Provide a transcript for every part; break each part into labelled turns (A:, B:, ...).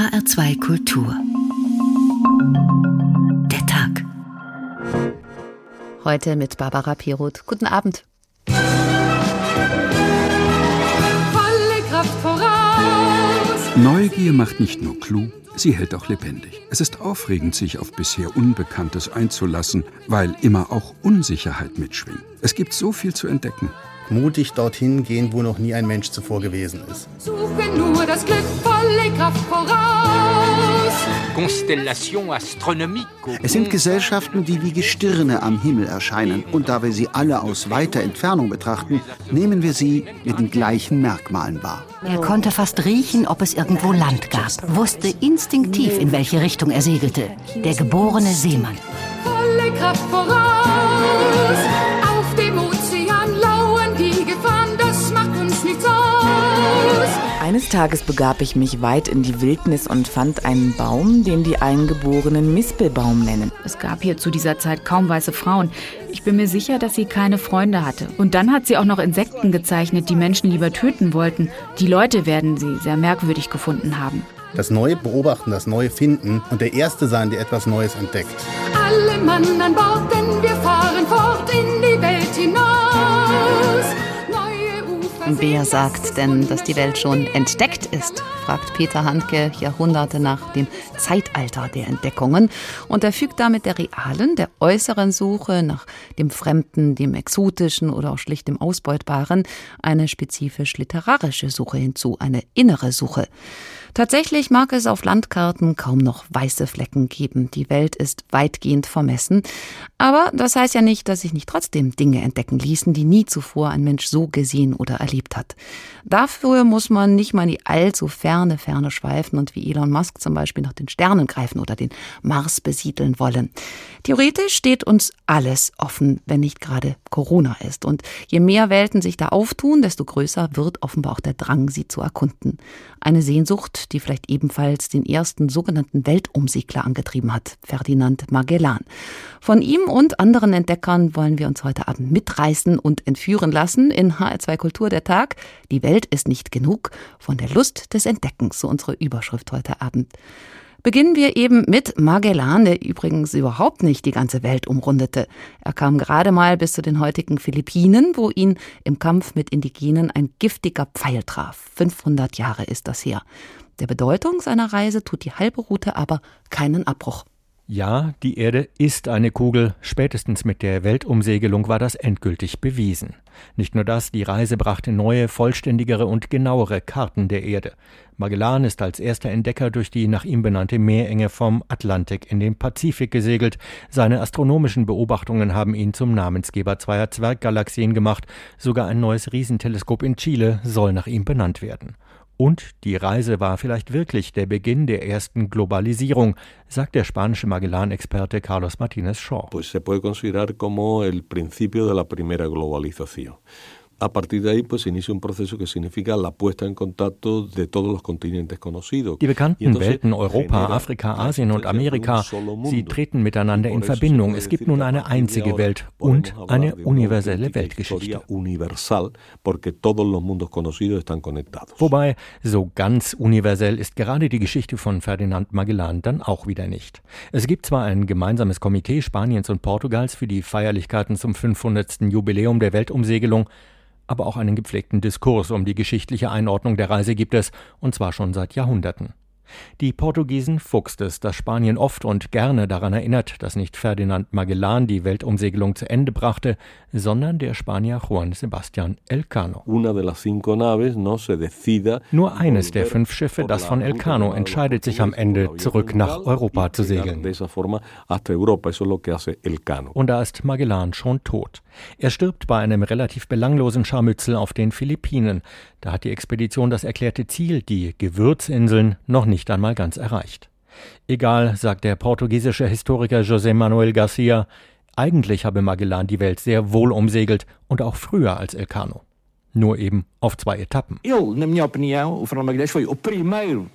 A: HR2 Kultur. Der Tag.
B: Heute mit Barbara Piroth. Guten Abend.
C: Volle Kraft voraus.
D: Neugier macht nicht nur klug, sie hält auch lebendig. Es ist aufregend, sich auf bisher Unbekanntes einzulassen, weil immer auch Unsicherheit mitschwingt. Es gibt so viel zu entdecken.
E: Mutig dorthin gehen, wo noch nie ein Mensch zuvor gewesen ist.
C: Suche nur das Glück, volle Kraft voraus.
F: Es sind Gesellschaften, die wie Gestirne am Himmel erscheinen. Und da wir sie alle aus weiter Entfernung betrachten, nehmen wir sie mit den gleichen Merkmalen wahr.
A: Er konnte fast riechen, ob es irgendwo Land gab, wusste instinktiv, in welche Richtung er segelte. Der geborene Seemann.
C: Volle Kraft voraus.
G: Eines Tages begab ich mich weit in die Wildnis und fand einen Baum, den die Eingeborenen Mispelbaum nennen.
H: Es gab hier zu dieser Zeit kaum weiße Frauen. Ich bin mir sicher, dass sie keine Freunde hatte. Und dann hat sie auch noch Insekten gezeichnet, die Menschen lieber töten wollten. Die Leute werden sie sehr merkwürdig gefunden haben.
E: Das Neue beobachten, das Neue finden und der Erste sein, der etwas Neues entdeckt.
C: Alle Mann an Bord, denn wir fahren fort in die
B: Wer sagt denn, dass die Welt schon entdeckt ist? fragt Peter Handke Jahrhunderte nach dem Zeitalter der Entdeckungen. Und er fügt damit der realen, der äußeren Suche nach dem Fremden, dem Exotischen oder auch schlicht dem Ausbeutbaren eine spezifisch literarische Suche hinzu, eine innere Suche. Tatsächlich mag es auf Landkarten kaum noch weiße Flecken geben. Die Welt ist weitgehend vermessen. Aber das heißt ja nicht, dass sich nicht trotzdem Dinge entdecken ließen, die nie zuvor ein Mensch so gesehen oder erlebt hat. Dafür muss man nicht mal in die allzu ferne Ferne schweifen und wie Elon Musk zum Beispiel nach den Sternen greifen oder den Mars besiedeln wollen. Theoretisch steht uns alles offen, wenn nicht gerade Corona ist. Und je mehr Welten sich da auftun, desto größer wird offenbar auch der Drang, sie zu erkunden. Eine Sehnsucht, die vielleicht ebenfalls den ersten sogenannten Weltumsegler angetrieben hat, Ferdinand Magellan. Von ihm und anderen Entdeckern wollen wir uns heute Abend mitreißen und entführen lassen in HR2 Kultur der Tag. Die Welt ist nicht genug von der Lust des Entdeckens, so unsere Überschrift heute Abend. Beginnen wir eben mit Magellan, der übrigens überhaupt nicht die ganze Welt umrundete. Er kam gerade mal bis zu den heutigen Philippinen, wo ihn im Kampf mit Indigenen ein giftiger Pfeil traf. 500 Jahre ist das her. Der Bedeutung seiner Reise tut die halbe Route aber keinen Abbruch.
I: Ja, die Erde ist eine Kugel. Spätestens mit der Weltumsegelung war das endgültig bewiesen. Nicht nur das, die Reise brachte neue, vollständigere und genauere Karten der Erde. Magellan ist als erster Entdecker durch die nach ihm benannte Meerenge vom Atlantik in den Pazifik gesegelt. Seine astronomischen Beobachtungen haben ihn zum Namensgeber zweier Zwerggalaxien gemacht. Sogar ein neues Riesenteleskop in Chile soll nach ihm benannt werden. Und die Reise war vielleicht wirklich der Beginn der ersten Globalisierung, sagt der spanische Magellan-Experte Carlos Martínez Shaw.
J: pues se puede considerar como el principio de la primera globalización. A partir de ahí, pues se inicia un proceso que significa la puesta en contacto de todos los continentes conocidos.
I: Die bekannten
J: entonces
I: Welten Europa, Afrika, Asien und Amerika, sie treten miteinander in Verbindung. Es gibt nun eine einzige Welt und eine universelle Weltgeschichte.
J: universal, porque todos los mundos conocidos están conectados.
I: Wobei, so ganz universell ist gerade die Geschichte von Ferdinand Magellan dann auch wieder nicht. Es gibt zwar ein gemeinsames Komitee Spaniens und Portugals für die Feierlichkeiten zum 500. Jubiläum der Weltumsegelung, aber auch einen gepflegten Diskurs um die geschichtliche Einordnung der Reise gibt es, und zwar schon seit Jahrhunderten. Die Portugiesen fuchst es, dass Spanien oft und gerne daran erinnert, dass nicht Ferdinand Magellan die Weltumsegelung zu Ende brachte, sondern der Spanier Juan Sebastián Elcano.
J: Una de las cinco naves no se decida
I: Nur eines der fünf Schiffe, das von Elcano entscheidet sich am Ende zurück nach Europa zu segeln. Und da ist Magellan schon tot. Er stirbt bei einem relativ belanglosen Scharmützel auf den Philippinen. Da hat die Expedition das erklärte Ziel, die Gewürzinseln, noch nicht einmal ganz erreicht. Egal, sagt der portugiesische Historiker José Manuel Garcia, eigentlich habe Magellan die Welt sehr wohl umsegelt und auch früher als Elcano. Nur eben auf zwei Etappen.
K: Ele, na minha opinião, Fernando Magalhães foi o primeiro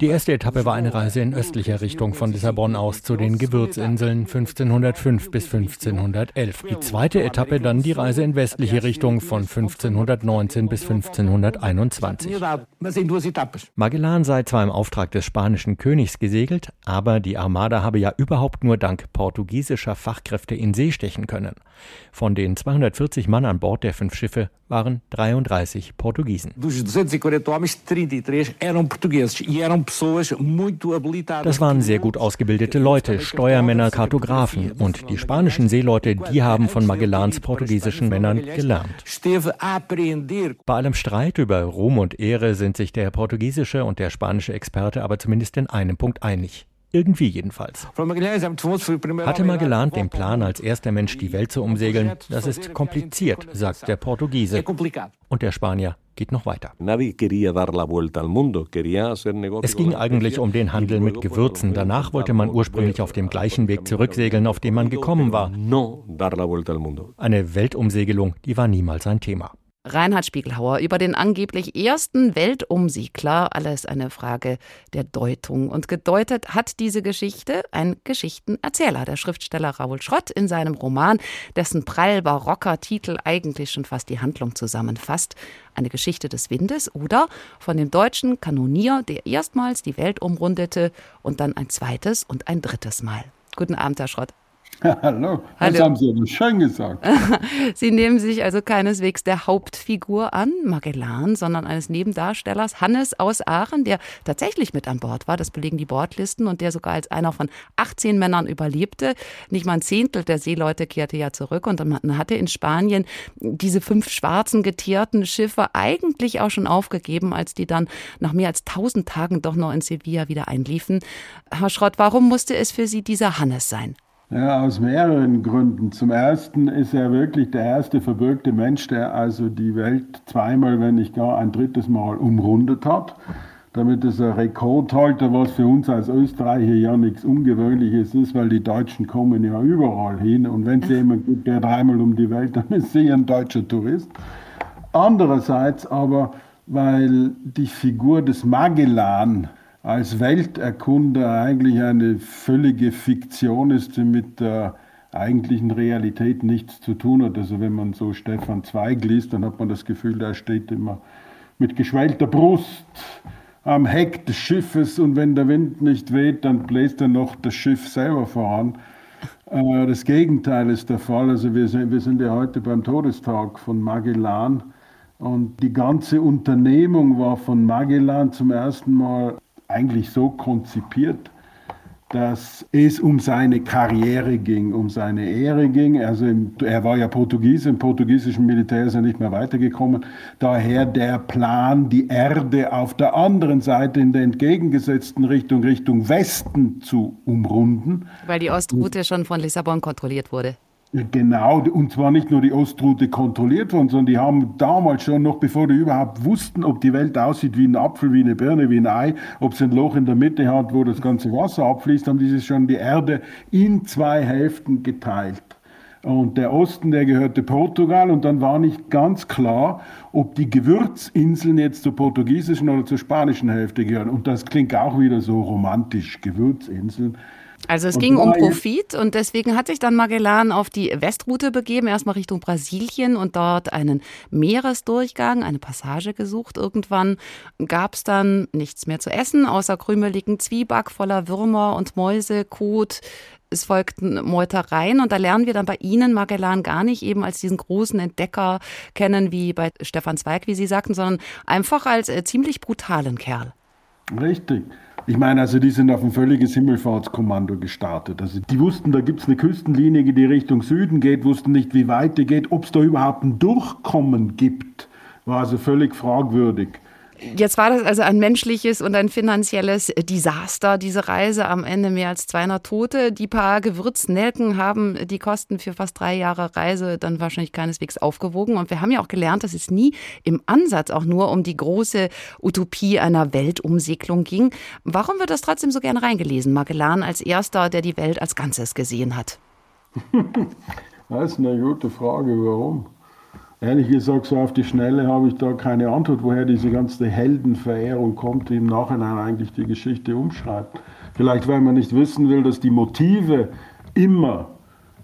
I: Die erste Etappe war eine Reise in östlicher Richtung von Lissabon aus zu den Gewürzinseln 1505 bis 1511. Die zweite Etappe dann die Reise in westliche Richtung von 1519 bis 1521. Magellan sei zwar im Auftrag des spanischen Königs gesegelt, aber die Armada habe ja überhaupt nur dank portugiesischer Fachkräfte in See stechen können. Von den 240 Mann an Bord der fünf Schiffe waren 33 Portugiesen. Das waren sehr gut ausgebildete Leute, Steuermänner, Kartografen und die spanischen Seeleute, die haben von Magellans portugiesischen Männern gelernt. Bei allem Streit über Ruhm und Ehre sind sich der portugiesische und der spanische Experte aber zumindest in einem Punkt einig. Irgendwie jedenfalls. Hatte Magellan den Plan, als erster Mensch die Welt zu umsegeln? Das ist kompliziert, sagt der Portugiese. Und der Spanier geht noch weiter. Es ging eigentlich um den Handel mit Gewürzen. Danach wollte man ursprünglich auf dem gleichen Weg zurücksegeln, auf dem man gekommen war. Eine Weltumsegelung, die war niemals ein Thema.
B: Reinhard Spiegelhauer über den angeblich ersten Weltumsiegler. Alles eine Frage der Deutung. Und gedeutet hat diese Geschichte ein Geschichtenerzähler, der Schriftsteller Raoul Schrott in seinem Roman, dessen prall barocker Titel eigentlich schon fast die Handlung zusammenfasst. Eine Geschichte des Windes oder von dem deutschen Kanonier, der erstmals die Welt umrundete und dann ein zweites und ein drittes Mal. Guten Abend, Herr Schrott.
K: Hallo, das Hallo. haben Sie aber schön gesagt.
B: Sie nehmen sich also keineswegs der Hauptfigur an, Magellan, sondern eines Nebendarstellers, Hannes aus Aachen, der tatsächlich mit an Bord war. Das belegen die Bordlisten und der sogar als einer von 18 Männern überlebte. Nicht mal ein Zehntel der Seeleute kehrte ja zurück und man hatte in Spanien diese fünf schwarzen geteerten Schiffe eigentlich auch schon aufgegeben, als die dann nach mehr als 1000 Tagen doch noch in Sevilla wieder einliefen. Herr Schrott, warum musste es für Sie dieser Hannes sein?
K: Ja, aus mehreren Gründen. Zum ersten ist er wirklich der erste verbürgte Mensch, der also die Welt zweimal, wenn nicht gar ein drittes Mal umrundet hat. Damit ist er Rekordhalter, was für uns als Österreicher ja nichts Ungewöhnliches ist, weil die Deutschen kommen ja überall hin. Und wenn es jemand gibt, der dreimal um die Welt, dann ist sicher ein deutscher Tourist. Andererseits aber, weil die Figur des Magellan, als Welterkunder eigentlich eine völlige Fiktion ist, die mit der eigentlichen Realität nichts zu tun hat. Also wenn man so Stefan Zweig liest, dann hat man das Gefühl, der steht immer mit geschwellter Brust am Heck des Schiffes und wenn der Wind nicht weht, dann bläst er noch das Schiff selber voran. Äh, das Gegenteil ist der Fall. Also wir sind, wir sind ja heute beim Todestag von Magellan und die ganze Unternehmung war von Magellan zum ersten Mal eigentlich so konzipiert, dass es um seine Karriere ging, um seine Ehre ging. Also im, er war ja Portugiese, im portugiesischen Militär ist er nicht mehr weitergekommen. Daher der Plan, die Erde auf der anderen Seite in der entgegengesetzten Richtung, Richtung Westen zu umrunden.
B: Weil die Ostroute schon von Lissabon kontrolliert wurde.
K: Genau, und zwar nicht nur die Ostroute kontrolliert worden, sondern die haben damals schon, noch bevor die überhaupt wussten, ob die Welt aussieht wie ein Apfel, wie eine Birne, wie ein Ei, ob es ein Loch in der Mitte hat, wo das ganze Wasser abfließt, haben diese schon die Erde in zwei Hälften geteilt. Und der Osten, der gehörte Portugal und dann war nicht ganz klar, ob die Gewürzinseln jetzt zur portugiesischen oder zur spanischen Hälfte gehören. Und das klingt auch wieder so romantisch, Gewürzinseln.
B: Also es und ging um Profit und deswegen hat sich dann Magellan auf die Westroute begeben, erstmal Richtung Brasilien und dort einen Meeresdurchgang, eine Passage gesucht. Irgendwann gab es dann nichts mehr zu essen, außer krümeligen Zwieback voller Würmer und Mäuse, Kot. Es folgten Meutereien und da lernen wir dann bei Ihnen Magellan gar nicht eben als diesen großen Entdecker kennen wie bei Stefan Zweig, wie Sie sagten, sondern einfach als äh, ziemlich brutalen Kerl.
K: Richtig. Ich meine, also die sind auf ein völliges Himmelfahrtskommando gestartet. Also die wussten, da gibt es eine Küstenlinie, die Richtung Süden geht, wussten nicht, wie weit die geht, ob es da überhaupt ein Durchkommen gibt, war also völlig fragwürdig.
B: Jetzt war das also ein menschliches und ein finanzielles Desaster, diese Reise. Am Ende mehr als 200 Tote. Die paar Gewürznelken haben die Kosten für fast drei Jahre Reise dann wahrscheinlich keineswegs aufgewogen. Und wir haben ja auch gelernt, dass es nie im Ansatz auch nur um die große Utopie einer Weltumsegelung ging. Warum wird das trotzdem so gerne reingelesen? Magellan als erster, der die Welt als Ganzes gesehen hat.
K: Das ist eine gute Frage. Warum? Ehrlich gesagt, so auf die Schnelle habe ich da keine Antwort, woher diese ganze Heldenverehrung kommt, die im Nachhinein eigentlich die Geschichte umschreibt. Vielleicht, weil man nicht wissen will, dass die Motive immer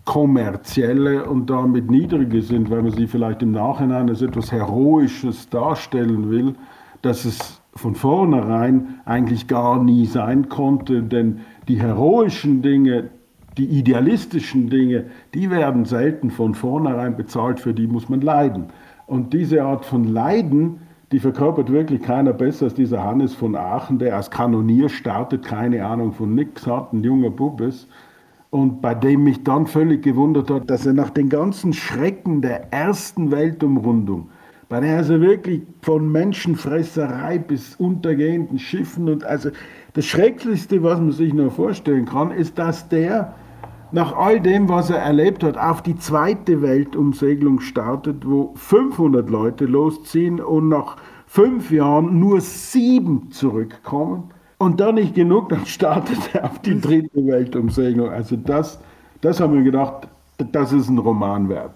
K: kommerzielle und damit niedrige sind, weil man sie vielleicht im Nachhinein als etwas Heroisches darstellen will, dass es von vornherein eigentlich gar nie sein konnte, denn die heroischen Dinge, die idealistischen Dinge, die werden selten von vornherein bezahlt, für die muss man leiden. Und diese Art von Leiden, die verkörpert wirklich keiner besser als dieser Hannes von Aachen, der als Kanonier startet, keine Ahnung von nix hat, ein junger Bub ist. Und bei dem mich dann völlig gewundert hat, dass er nach den ganzen Schrecken der ersten Weltumrundung, bei der also wirklich von Menschenfresserei bis untergehenden Schiffen und also das Schrecklichste, was man sich nur vorstellen kann, ist, dass der nach all dem, was er erlebt hat, auf die zweite Weltumsegelung startet, wo 500 Leute losziehen und nach fünf Jahren nur sieben zurückkommen. Und dann nicht genug, dann startet er auf die dritte Weltumsegelung. Also das, das haben wir gedacht, das ist ein Roman wert.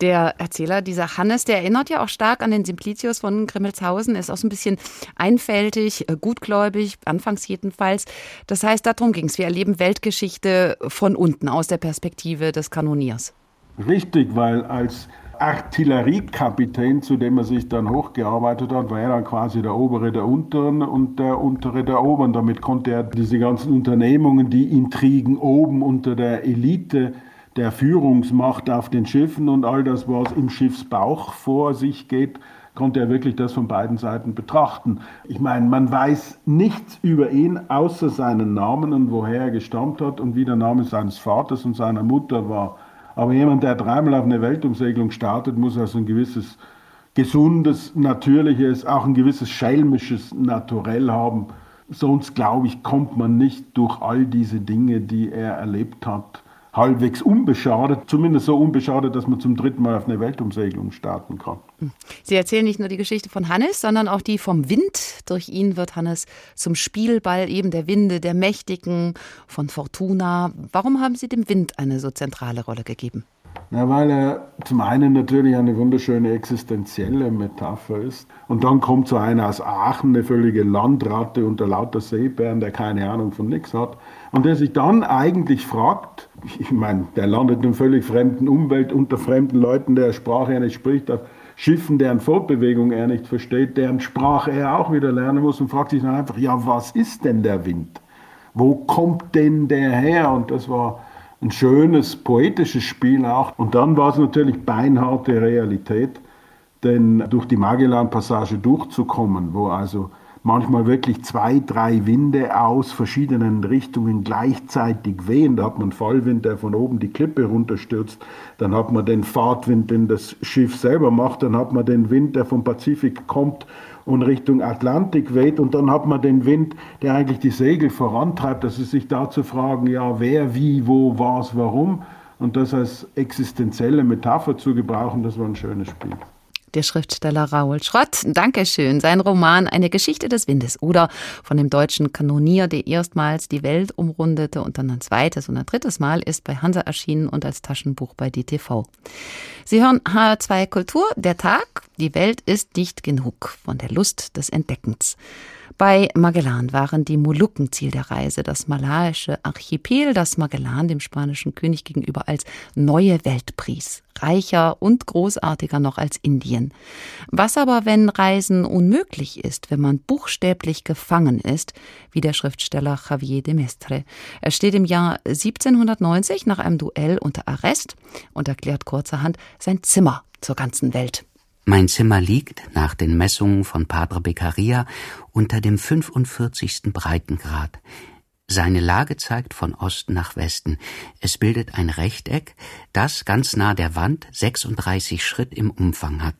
B: Der Erzähler, dieser Hannes, der erinnert ja auch stark an den Simplicius von Grimmelshausen, ist auch so ein bisschen einfältig, äh, gutgläubig, anfangs jedenfalls. Das heißt, darum ging es. Wir erleben Weltgeschichte von unten, aus der Perspektive des Kanoniers.
K: Richtig, weil als Artilleriekapitän, zu dem er sich dann hochgearbeitet hat, war er dann quasi der obere der Unteren und der untere der Oberen. Damit konnte er diese ganzen Unternehmungen, die Intrigen oben unter der Elite der Führungsmacht auf den Schiffen und all das, was im Schiffsbauch vor sich geht, konnte er wirklich das von beiden Seiten betrachten. Ich meine, man weiß nichts über ihn außer seinen Namen und woher er gestammt hat und wie der Name seines Vaters und seiner Mutter war. Aber jemand, der dreimal auf eine Weltumsegelung startet, muss also ein gewisses gesundes, natürliches, auch ein gewisses schelmisches Naturell haben. Sonst, glaube ich, kommt man nicht durch all diese Dinge, die er erlebt hat, halbwegs unbeschadet, zumindest so unbeschadet, dass man zum dritten Mal auf eine Weltumsegelung starten kann.
B: Sie erzählen nicht nur die Geschichte von Hannes, sondern auch die vom Wind. Durch ihn wird Hannes zum Spielball eben der Winde, der Mächtigen, von Fortuna. Warum haben Sie dem Wind eine so zentrale Rolle gegeben?
K: Ja, weil er zum einen natürlich eine wunderschöne existenzielle Metapher ist. Und dann kommt so einer aus Aachen, eine völlige Landratte unter lauter Seebären, der keine Ahnung von nichts hat. Und der sich dann eigentlich fragt, ich meine, der landet in einer völlig fremden Umwelt unter fremden Leuten, der Sprache er nicht spricht, auf Schiffen, deren Fortbewegung er nicht versteht, deren Sprache er auch wieder lernen muss und fragt sich dann einfach, ja, was ist denn der Wind? Wo kommt denn der her? Und das war ein schönes poetisches Spiel auch. Und dann war es natürlich beinharte Realität, denn durch die Magellan-Passage durchzukommen, wo also manchmal wirklich zwei, drei Winde aus verschiedenen Richtungen gleichzeitig wehen. Da hat man Fallwind, der von oben die Klippe runterstürzt. Dann hat man den Fahrtwind, den das Schiff selber macht. Dann hat man den Wind, der vom Pazifik kommt und Richtung Atlantik weht. Und dann hat man den Wind, der eigentlich die Segel vorantreibt. Das ist sich da zu fragen, ja, wer, wie, wo, was, warum. Und das als existenzielle Metapher zu gebrauchen, das war ein schönes Spiel
B: der Schriftsteller Raoul Schrott. Dankeschön. Sein Roman Eine Geschichte des Windes oder von dem deutschen Kanonier, der erstmals die Welt umrundete und dann ein zweites und ein drittes Mal ist bei Hansa erschienen und als Taschenbuch bei DTV. Sie hören H2 Kultur, der Tag. Die Welt ist nicht genug von der Lust des Entdeckens. Bei Magellan waren die Molukken Ziel der Reise, das malaiische Archipel, das Magellan dem spanischen König gegenüber als neue Welt pries, reicher und großartiger noch als Indien. Was aber, wenn Reisen unmöglich ist, wenn man buchstäblich gefangen ist, wie der Schriftsteller Javier de Mestre. Er steht im Jahr 1790 nach einem Duell unter Arrest und erklärt kurzerhand sein Zimmer zur ganzen Welt.
L: Mein Zimmer liegt, nach den Messungen von Padre Beccaria, unter dem 45. Breitengrad. Seine Lage zeigt von Osten nach Westen. Es bildet ein Rechteck, das ganz nah der Wand 36 Schritt im Umfang hat.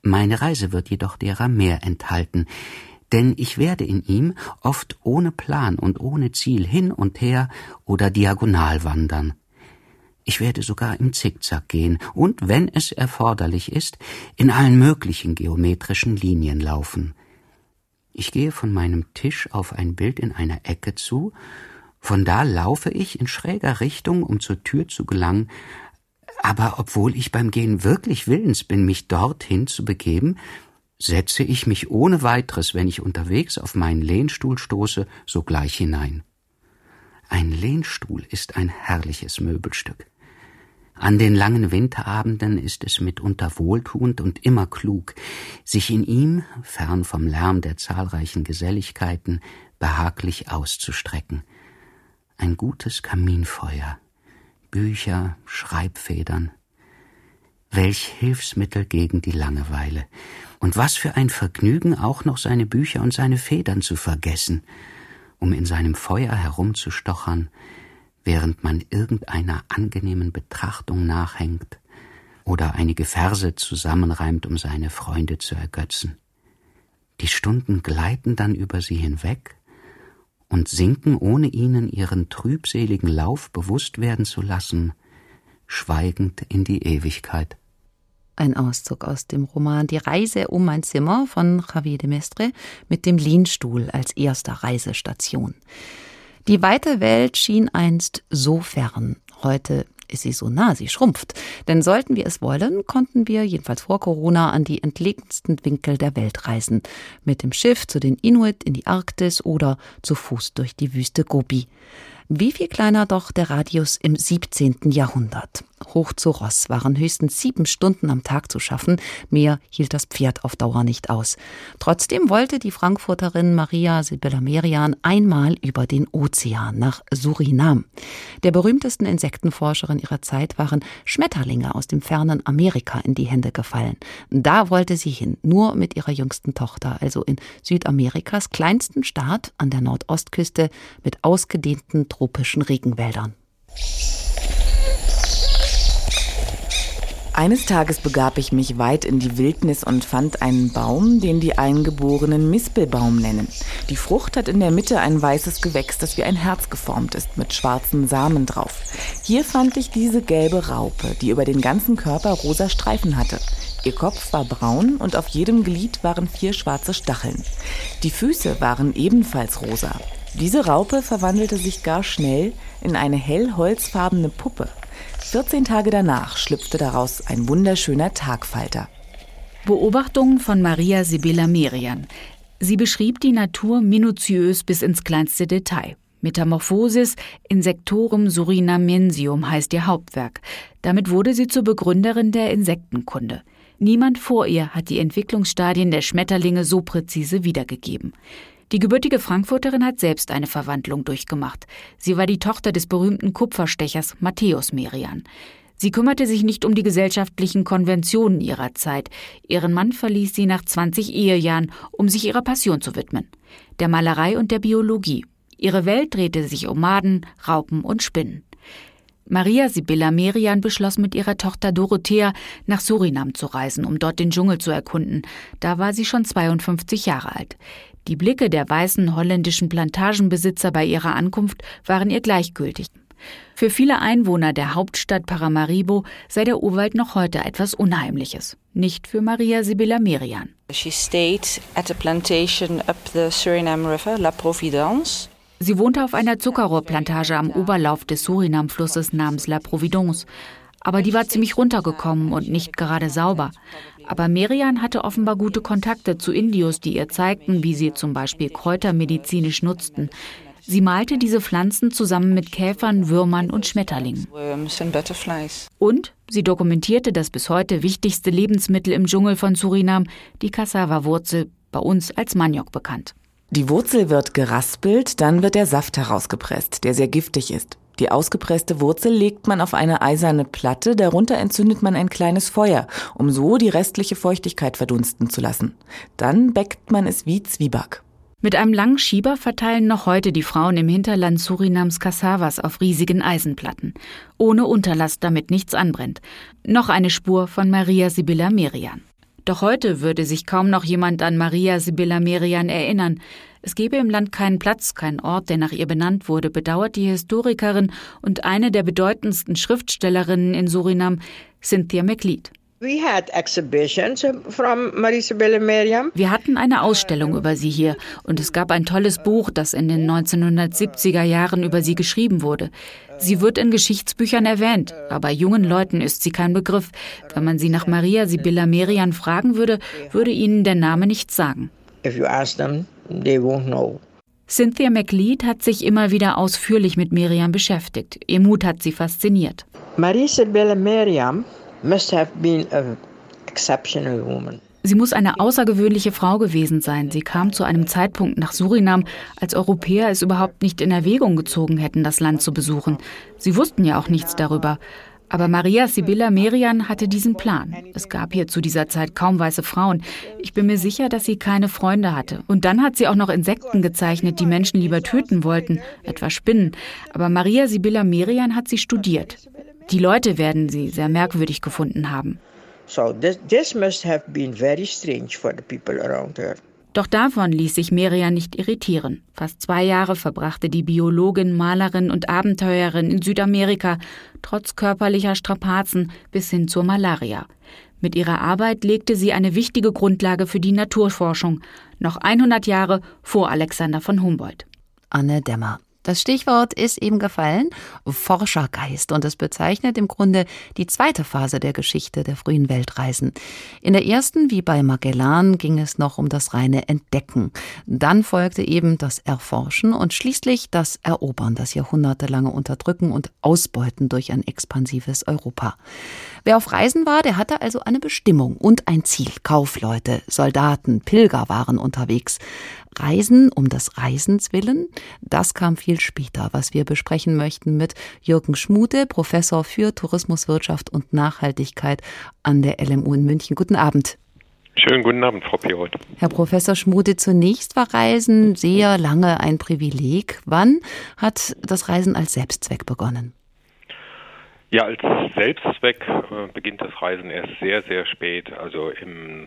L: Meine Reise wird jedoch derer mehr enthalten, denn ich werde in ihm oft ohne Plan und ohne Ziel hin und her oder diagonal wandern. Ich werde sogar im Zickzack gehen und, wenn es erforderlich ist, in allen möglichen geometrischen Linien laufen. Ich gehe von meinem Tisch auf ein Bild in einer Ecke zu, von da laufe ich in schräger Richtung, um zur Tür zu gelangen, Aber obwohl ich beim Gehen wirklich willens bin, mich dorthin zu begeben, setze ich mich ohne weiteres, wenn ich unterwegs auf meinen Lehnstuhl stoße, sogleich hinein. Ein Lehnstuhl ist ein herrliches Möbelstück. An den langen Winterabenden ist es mitunter wohltuend und immer klug, sich in ihm, fern vom Lärm der zahlreichen Geselligkeiten, behaglich auszustrecken. Ein gutes Kaminfeuer, Bücher, Schreibfedern. Welch Hilfsmittel gegen die Langeweile. Und was für ein Vergnügen, auch noch seine Bücher und seine Federn zu vergessen, um in seinem Feuer herumzustochern, während man irgendeiner angenehmen Betrachtung nachhängt oder einige Verse zusammenreimt, um seine Freunde zu ergötzen. Die Stunden gleiten dann über sie hinweg und sinken, ohne ihnen ihren trübseligen Lauf bewusst werden zu lassen, schweigend in die Ewigkeit.
B: Ein Auszug aus dem Roman Die Reise um mein Zimmer von Javier de Mestre mit dem Lehnstuhl als erster Reisestation. Die weite Welt schien einst so fern. Heute ist sie so nah, sie schrumpft. Denn sollten wir es wollen, konnten wir, jedenfalls vor Corona, an die entlegensten Winkel der Welt reisen. Mit dem Schiff zu den Inuit in die Arktis oder zu Fuß durch die Wüste Gobi. Wie viel kleiner doch der Radius im 17. Jahrhundert. Hoch zu Ross waren höchstens sieben Stunden am Tag zu schaffen, mehr hielt das Pferd auf Dauer nicht aus. Trotzdem wollte die Frankfurterin Maria Sibylla Merian einmal über den Ozean nach Surinam. Der berühmtesten Insektenforscherin ihrer Zeit waren Schmetterlinge aus dem fernen Amerika in die Hände gefallen. Da wollte sie hin, nur mit ihrer jüngsten Tochter, also in Südamerikas kleinsten Staat an der Nordostküste mit ausgedehnten tropischen Regenwäldern.
G: Eines Tages begab ich mich weit in die Wildnis und fand einen Baum, den die Eingeborenen Mispelbaum nennen. Die Frucht hat in der Mitte ein weißes Gewächs, das wie ein Herz geformt ist, mit schwarzen Samen drauf. Hier fand ich diese gelbe Raupe, die über den ganzen Körper rosa Streifen hatte. Ihr Kopf war braun und auf jedem Glied waren vier schwarze Stacheln. Die Füße waren ebenfalls rosa. Diese Raupe verwandelte sich gar schnell in eine hell holzfarbene Puppe. 14 Tage danach schlüpfte daraus ein wunderschöner Tagfalter.
H: Beobachtungen von Maria Sibylla Merian. Sie beschrieb die Natur minutiös bis ins kleinste Detail. Metamorphosis Insectorum surinamensium heißt ihr Hauptwerk. Damit wurde sie zur Begründerin der Insektenkunde. Niemand vor ihr hat die Entwicklungsstadien der Schmetterlinge so präzise wiedergegeben. Die gebürtige Frankfurterin hat selbst eine Verwandlung durchgemacht. Sie war die Tochter des berühmten Kupferstechers Matthäus Merian. Sie kümmerte sich nicht um die gesellschaftlichen Konventionen ihrer Zeit. Ihren Mann verließ sie nach 20 Ehejahren, um sich ihrer Passion zu widmen, der Malerei und der Biologie. Ihre Welt drehte sich um Maden, Raupen und Spinnen. Maria Sibylla Merian beschloss mit ihrer Tochter Dorothea nach Surinam zu reisen, um dort den Dschungel zu erkunden. Da war sie schon 52 Jahre alt. Die Blicke der weißen holländischen Plantagenbesitzer bei ihrer Ankunft waren ihr gleichgültig. Für viele Einwohner der Hauptstadt Paramaribo sei der Urwald noch heute etwas Unheimliches. Nicht für Maria Sibylla Merian.
M: She stayed at a plantation up the Suriname River, La Providence.
H: Sie wohnte auf einer Zuckerrohrplantage am Oberlauf des Surinam-Flusses namens La Providence. Aber die war ziemlich runtergekommen und nicht gerade sauber. Aber Merian hatte offenbar gute Kontakte zu Indios, die ihr zeigten, wie sie zum Beispiel Kräuter medizinisch nutzten. Sie malte diese Pflanzen zusammen mit Käfern, Würmern und Schmetterlingen. Und sie dokumentierte das bis heute wichtigste Lebensmittel im Dschungel von Surinam, die Cassava-Wurzel, bei uns als Maniok bekannt.
G: Die Wurzel wird geraspelt, dann wird der Saft herausgepresst, der sehr giftig ist. Die ausgepresste Wurzel legt man auf eine eiserne Platte, darunter entzündet man ein kleines Feuer, um so die restliche Feuchtigkeit verdunsten zu lassen. Dann bäckt man es wie Zwieback.
H: Mit einem langen Schieber verteilen noch heute die Frauen im Hinterland Surinams Cassavas auf riesigen Eisenplatten. Ohne Unterlass, damit nichts anbrennt. Noch eine Spur von Maria Sibylla Merian. Doch heute würde sich kaum noch jemand an Maria Sibylla Merian erinnern. Es gebe im Land keinen Platz, keinen Ort, der nach ihr benannt wurde, bedauert die Historikerin und eine der bedeutendsten Schriftstellerinnen in Surinam, Cynthia MacLeod. Wir hatten eine Ausstellung über sie hier und es gab ein tolles Buch, das in den 1970er Jahren über sie geschrieben wurde. Sie wird in Geschichtsbüchern erwähnt, aber jungen Leuten ist sie kein Begriff. Wenn man sie nach Maria Sibylla Merian fragen würde, würde ihnen der Name nichts sagen. Cynthia McLeod hat sich immer wieder ausführlich mit Miriam beschäftigt. Ihr Mut hat sie fasziniert.
N: Maria Sibylla Miriam must have been an exceptional woman.
H: Sie muss eine außergewöhnliche Frau gewesen sein. Sie kam zu einem Zeitpunkt nach Surinam, als Europäer es überhaupt nicht in Erwägung gezogen hätten, das Land zu besuchen. Sie wussten ja auch nichts darüber. Aber Maria Sibylla Merian hatte diesen Plan. Es gab hier zu dieser Zeit kaum weiße Frauen. Ich bin mir sicher, dass sie keine Freunde hatte. Und dann hat sie auch noch Insekten gezeichnet, die Menschen lieber töten wollten, etwa Spinnen. Aber Maria Sibylla Merian hat sie studiert. Die Leute werden sie sehr merkwürdig gefunden haben. So this, this must have been very strange for the people around her. Doch davon ließ sich Merian nicht irritieren. Fast zwei Jahre verbrachte die Biologin, Malerin und Abenteuerin in Südamerika, trotz körperlicher Strapazen bis hin zur Malaria. Mit ihrer Arbeit legte sie eine wichtige Grundlage für die Naturforschung, noch 100 Jahre vor Alexander von Humboldt.
B: Anne Dämmer. Das Stichwort ist eben gefallen, Forschergeist, und es bezeichnet im Grunde die zweite Phase der Geschichte der frühen Weltreisen. In der ersten, wie bei Magellan, ging es noch um das reine Entdecken. Dann folgte eben das Erforschen und schließlich das Erobern, das jahrhundertelange Unterdrücken und Ausbeuten durch ein expansives Europa. Wer auf Reisen war, der hatte also eine Bestimmung und ein Ziel. Kaufleute, Soldaten, Pilger waren unterwegs. Reisen um des Reisens willen, das kam viel später, was wir besprechen möchten mit Jürgen Schmude, Professor für Tourismuswirtschaft und Nachhaltigkeit an der LMU in München. Guten Abend.
O: Schönen guten Abend, Frau Piroth.
B: Herr Professor Schmude, zunächst war Reisen sehr lange ein Privileg. Wann hat das Reisen als Selbstzweck begonnen?
O: Ja, als Selbstzweck äh, beginnt das Reisen erst sehr, sehr spät, also im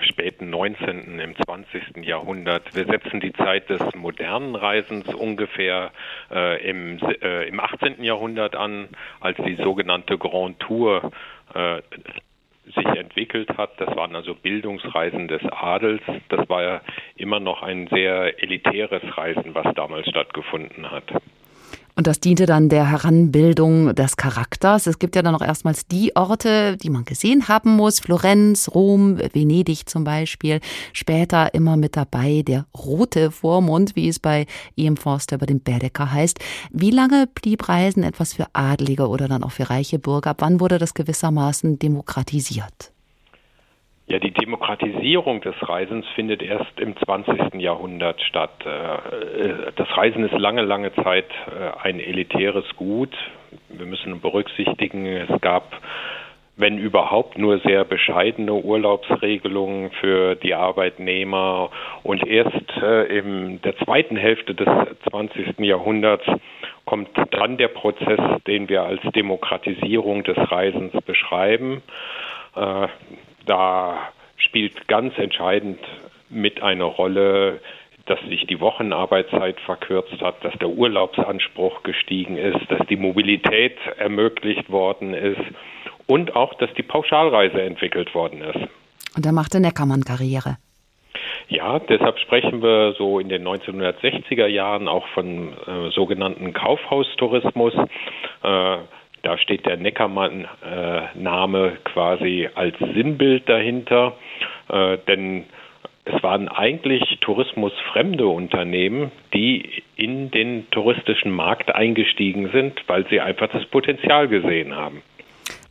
O: späten 19., im 20. Jahrhundert. Wir setzen die Zeit des modernen Reisens ungefähr äh, im, äh, im 18. Jahrhundert an, als die sogenannte Grand Tour äh, sich entwickelt hat. Das waren also Bildungsreisen des Adels. Das war ja immer noch ein sehr elitäres Reisen, was damals stattgefunden hat.
B: Und das diente dann der Heranbildung des Charakters. Es gibt ja dann noch erstmals die Orte, die man gesehen haben muss. Florenz, Rom, Venedig zum Beispiel. Später immer mit dabei der rote Vormund, wie es bei E.M. Forster über den Baedeker heißt. Wie lange blieb Reisen etwas für Adlige oder dann auch für reiche Bürger? Ab wann wurde das gewissermaßen demokratisiert?
O: Ja, die Demokratisierung des Reisens findet erst im 20. Jahrhundert statt. Äh, das Reisen ist lange, lange Zeit äh, ein elitäres Gut. Wir müssen berücksichtigen, es gab, wenn überhaupt, nur sehr bescheidene Urlaubsregelungen für die Arbeitnehmer. Und erst äh, in der zweiten Hälfte des 20. Jahrhunderts kommt dann der Prozess, den wir als Demokratisierung des Reisens beschreiben. Da spielt ganz entscheidend mit eine Rolle, dass sich die Wochenarbeitszeit verkürzt hat, dass der Urlaubsanspruch gestiegen ist, dass die Mobilität ermöglicht worden ist und auch, dass die Pauschalreise entwickelt worden ist.
B: Und da machte Neckermann Karriere.
O: Ja, deshalb sprechen wir so in den 1960er Jahren auch von äh, sogenannten Kaufhaustourismus. Äh, da steht der Neckermann-Name äh, quasi als Sinnbild dahinter, äh, denn es waren eigentlich tourismusfremde Unternehmen, die in den touristischen Markt eingestiegen sind, weil sie einfach das Potenzial gesehen haben.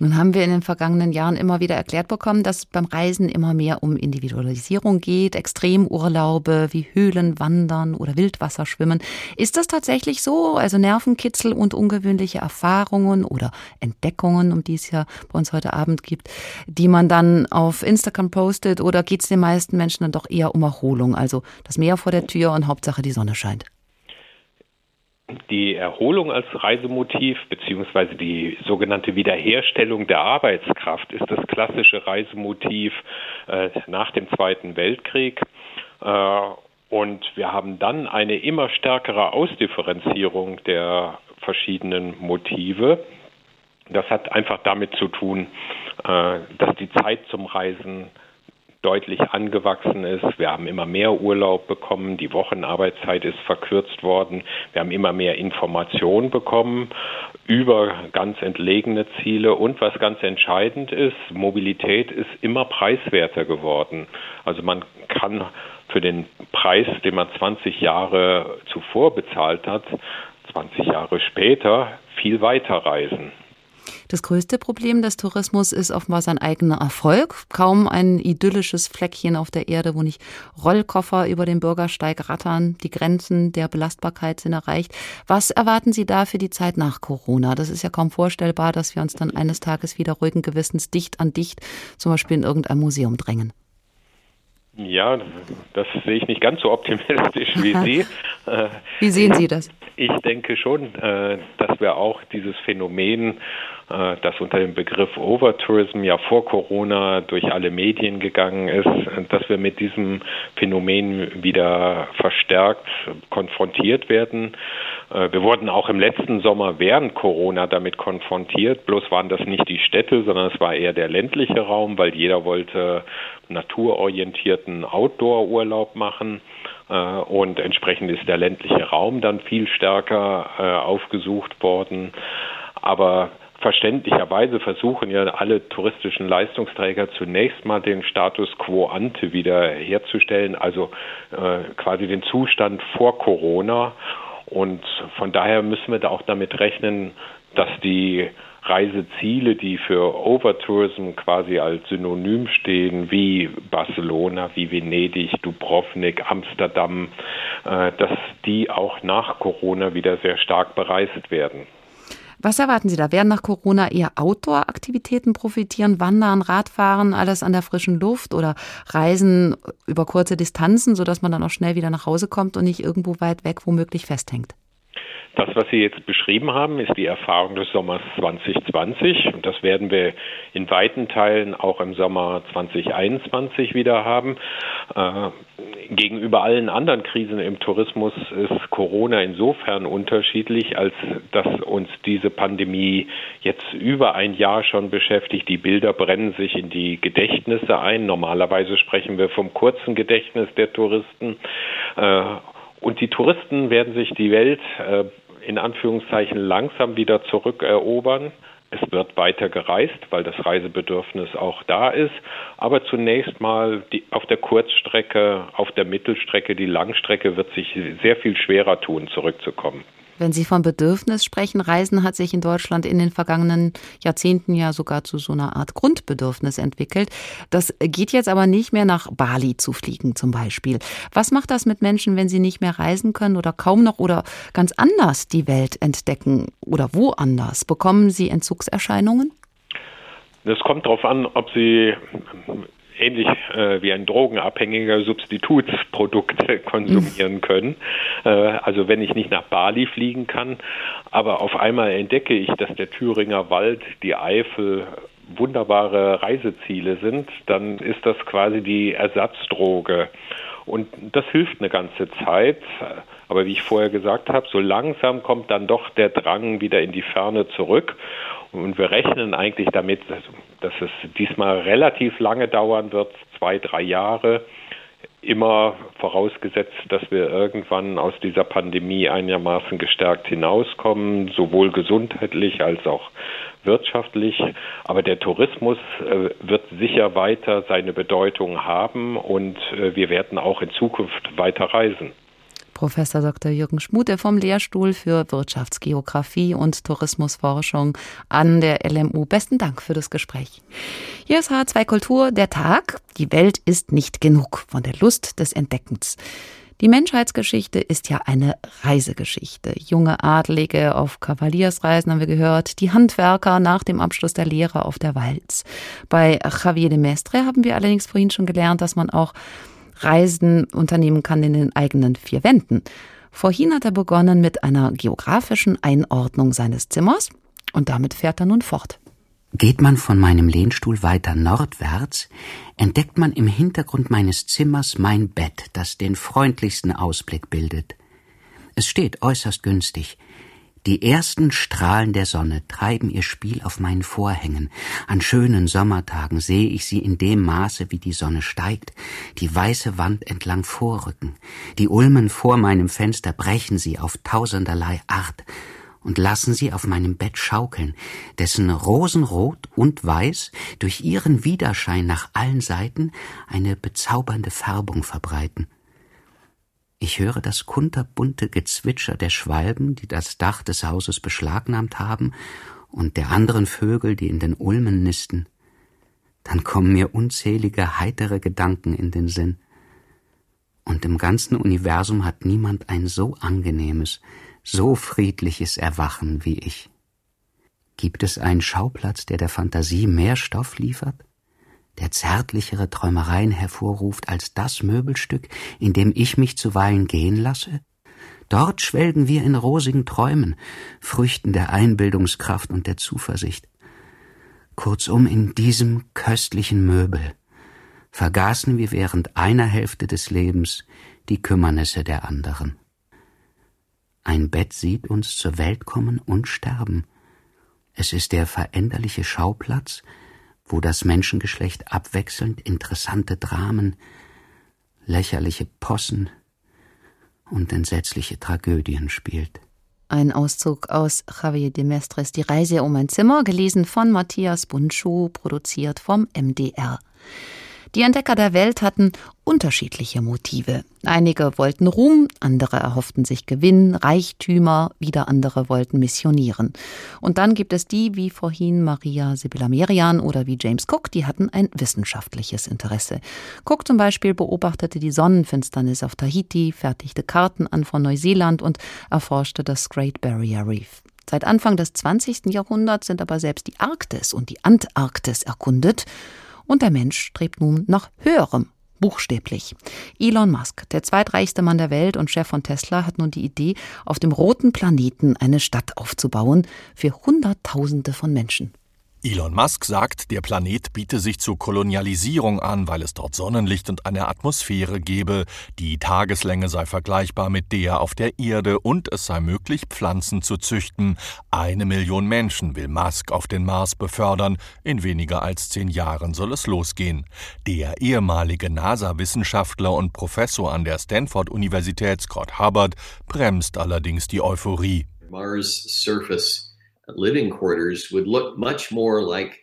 B: Nun haben wir in den vergangenen Jahren immer wieder erklärt bekommen, dass beim Reisen immer mehr um Individualisierung geht, Extremurlaube wie Höhlenwandern oder Wildwasserschwimmen. Ist das tatsächlich so? Also Nervenkitzel und ungewöhnliche Erfahrungen oder Entdeckungen, um die es ja bei uns heute Abend gibt, die man dann auf Instagram postet oder geht es den meisten Menschen dann doch eher um Erholung? Also das Meer vor der Tür und Hauptsache die Sonne scheint.
O: Die Erholung als Reisemotiv beziehungsweise die sogenannte Wiederherstellung der Arbeitskraft ist das klassische Reisemotiv äh, nach dem Zweiten Weltkrieg. Äh, und wir haben dann eine immer stärkere Ausdifferenzierung der verschiedenen Motive. Das hat einfach damit zu tun, äh, dass die Zeit zum Reisen deutlich angewachsen ist. Wir haben immer mehr Urlaub bekommen, die Wochenarbeitszeit ist verkürzt worden, wir haben immer mehr Information bekommen über ganz entlegene Ziele und was ganz entscheidend ist, Mobilität ist immer preiswerter geworden. Also man kann für den Preis, den man 20 Jahre zuvor bezahlt hat, 20 Jahre später viel weiter reisen.
B: Das größte Problem des Tourismus ist offenbar sein eigener Erfolg. Kaum ein idyllisches Fleckchen auf der Erde, wo nicht Rollkoffer über den Bürgersteig rattern, die Grenzen der Belastbarkeit sind erreicht. Was erwarten Sie da für die Zeit nach Corona? Das ist ja kaum vorstellbar, dass wir uns dann eines Tages wieder ruhigen Gewissens dicht an dicht zum Beispiel in irgendein Museum drängen.
O: Ja, das sehe ich nicht ganz so optimistisch wie Sie.
B: Wie sehen Sie das?
O: Ich denke schon, äh, dass wir auch dieses Phänomen äh, das unter dem Begriff Overtourism ja vor Corona durch alle Medien gegangen ist, dass wir mit diesem Phänomen wieder verstärkt konfrontiert werden. Äh, wir wurden auch im letzten Sommer während Corona damit konfrontiert. Bloß waren das nicht die Städte, sondern es war eher der ländliche Raum, weil jeder wollte naturorientierten Outdoor-Urlaub machen. Äh, und entsprechend ist der ländliche Raum dann viel stärker aufgesucht worden. Aber verständlicherweise versuchen ja alle touristischen Leistungsträger zunächst mal den Status quo ante wieder herzustellen, also äh, quasi den Zustand vor Corona. Und von daher müssen wir da auch damit rechnen, dass die Reiseziele, die für Overtourism quasi als Synonym stehen, wie Barcelona, wie Venedig, Dubrovnik, Amsterdam, äh, dass die auch nach Corona wieder sehr stark bereist werden.
B: Was erwarten Sie da? Werden nach Corona eher Outdoor-Aktivitäten profitieren, Wandern, Radfahren, alles an der frischen Luft oder Reisen über kurze Distanzen, sodass man dann auch schnell wieder nach Hause kommt und nicht irgendwo weit weg womöglich festhängt?
O: Das, was Sie jetzt beschrieben haben, ist die Erfahrung des Sommers 2020 und das werden wir in weiten Teilen auch im Sommer 2021 wieder haben. Äh, gegenüber allen anderen Krisen im Tourismus ist Corona insofern unterschiedlich, als dass uns diese Pandemie jetzt über ein Jahr schon beschäftigt. Die Bilder brennen sich in die Gedächtnisse ein. Normalerweise sprechen wir vom kurzen Gedächtnis der Touristen. Äh, und die Touristen werden sich die Welt äh, in Anführungszeichen langsam wieder zurückerobern. Es wird weiter gereist, weil das Reisebedürfnis auch da ist. Aber zunächst mal die, auf der Kurzstrecke, auf der Mittelstrecke, die Langstrecke wird sich sehr viel schwerer tun, zurückzukommen.
B: Wenn Sie von Bedürfnis sprechen, Reisen hat sich in Deutschland in den vergangenen Jahrzehnten ja sogar zu so einer Art Grundbedürfnis entwickelt. Das geht jetzt aber nicht mehr nach Bali zu fliegen zum Beispiel. Was macht das mit Menschen, wenn sie nicht mehr reisen können oder kaum noch oder ganz anders die Welt entdecken oder woanders? Bekommen sie Entzugserscheinungen?
O: Es kommt darauf an, ob Sie ähnlich äh, wie ein Drogenabhängiger Substitutsprodukte konsumieren können. Äh, also wenn ich nicht nach Bali fliegen kann, aber auf einmal entdecke ich, dass der Thüringer Wald, die Eifel wunderbare Reiseziele sind, dann ist das quasi die Ersatzdroge. Und das hilft eine ganze Zeit. Aber wie ich vorher gesagt habe, so langsam kommt dann doch der Drang wieder in die Ferne zurück. Und wir rechnen eigentlich damit, dass es diesmal relativ lange dauern wird, zwei, drei Jahre. Immer vorausgesetzt, dass wir irgendwann aus dieser Pandemie einigermaßen gestärkt hinauskommen, sowohl gesundheitlich als auch wirtschaftlich. Aber der Tourismus äh, wird sicher weiter seine Bedeutung haben und äh, wir werden auch in Zukunft weiter reisen.
B: Professor Dr. Jürgen Schmute vom Lehrstuhl für Wirtschaftsgeografie und Tourismusforschung an der LMU. Besten Dank für das Gespräch. Hier ist H2 Kultur, der Tag. Die Welt ist nicht genug von der Lust des Entdeckens. Die Menschheitsgeschichte ist ja eine Reisegeschichte. Junge Adlige auf Kavaliersreisen haben wir gehört, die Handwerker nach dem Abschluss der Lehre auf der Walz. Bei Javier de Mestre haben wir allerdings vorhin schon gelernt, dass man auch Reisen unternehmen kann in den eigenen vier Wänden. Vorhin hat er begonnen mit einer geografischen Einordnung seines Zimmers und damit fährt er nun fort.
L: Geht man von meinem Lehnstuhl weiter nordwärts, entdeckt man im Hintergrund meines Zimmers mein Bett, das den freundlichsten Ausblick bildet. Es steht äußerst günstig. Die ersten Strahlen der Sonne treiben ihr Spiel auf meinen Vorhängen. An schönen Sommertagen sehe ich sie in dem Maße, wie die Sonne steigt, die weiße Wand entlang vorrücken. Die Ulmen vor meinem Fenster brechen sie auf tausenderlei Art und lassen sie auf meinem Bett schaukeln, dessen Rosenrot und Weiß durch ihren Widerschein nach allen Seiten eine bezaubernde Färbung verbreiten. Ich höre das kunterbunte Gezwitscher der Schwalben, die das Dach des Hauses beschlagnahmt haben, und der anderen Vögel, die in den Ulmen nisten. Dann kommen mir unzählige heitere Gedanken in den Sinn. Und im ganzen Universum hat niemand ein so angenehmes, so friedliches Erwachen wie ich. Gibt es einen Schauplatz, der der Fantasie mehr Stoff liefert? Der zärtlichere Träumereien hervorruft als das Möbelstück, in dem ich mich zuweilen gehen lasse? Dort schwelgen wir in rosigen Träumen, Früchten der Einbildungskraft und der Zuversicht. Kurzum, in diesem köstlichen Möbel vergaßen wir während einer Hälfte des Lebens die Kümmernisse der anderen. Ein Bett sieht uns zur Welt kommen und sterben. Es ist der veränderliche Schauplatz, wo das Menschengeschlecht abwechselnd interessante Dramen, lächerliche Possen und entsetzliche Tragödien spielt.
B: Ein Auszug aus Javier de Mestres Die Reise um ein Zimmer, gelesen von Matthias Bundschuh, produziert vom MDR. Die Entdecker der Welt hatten unterschiedliche Motive. Einige wollten Ruhm, andere erhofften sich Gewinn, Reichtümer, wieder andere wollten missionieren. Und dann gibt es die, wie vorhin Maria Sibylla Merian oder wie James Cook, die hatten ein wissenschaftliches Interesse. Cook zum Beispiel beobachtete die Sonnenfinsternis auf Tahiti, fertigte Karten an von Neuseeland und erforschte das Great Barrier Reef. Seit Anfang des 20. Jahrhunderts sind aber selbst die Arktis und die Antarktis erkundet und der Mensch strebt nun nach höherem, buchstäblich. Elon Musk, der zweitreichste Mann der Welt und Chef von Tesla, hat nun die Idee, auf dem roten Planeten eine Stadt aufzubauen für Hunderttausende von Menschen.
P: Elon Musk sagt, der Planet biete sich zur Kolonialisierung an, weil es dort Sonnenlicht und eine Atmosphäre gebe, die Tageslänge sei vergleichbar mit der auf der Erde und es sei möglich, Pflanzen zu züchten. Eine Million Menschen will Musk auf den Mars befördern, in weniger als zehn Jahren soll es losgehen. Der ehemalige NASA-Wissenschaftler und Professor an der Stanford-Universität Scott Hubbard bremst allerdings die Euphorie.
Q: Mars surface living quarters would look much more like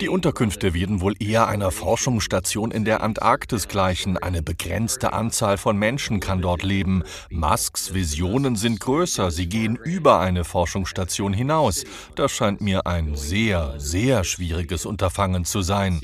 P: die Unterkünfte werden wohl eher einer Forschungsstation in der Antarktis gleichen. Eine begrenzte Anzahl von Menschen kann dort leben. Musks Visionen sind größer, sie gehen über eine Forschungsstation hinaus. Das scheint mir ein sehr, sehr schwieriges Unterfangen zu sein.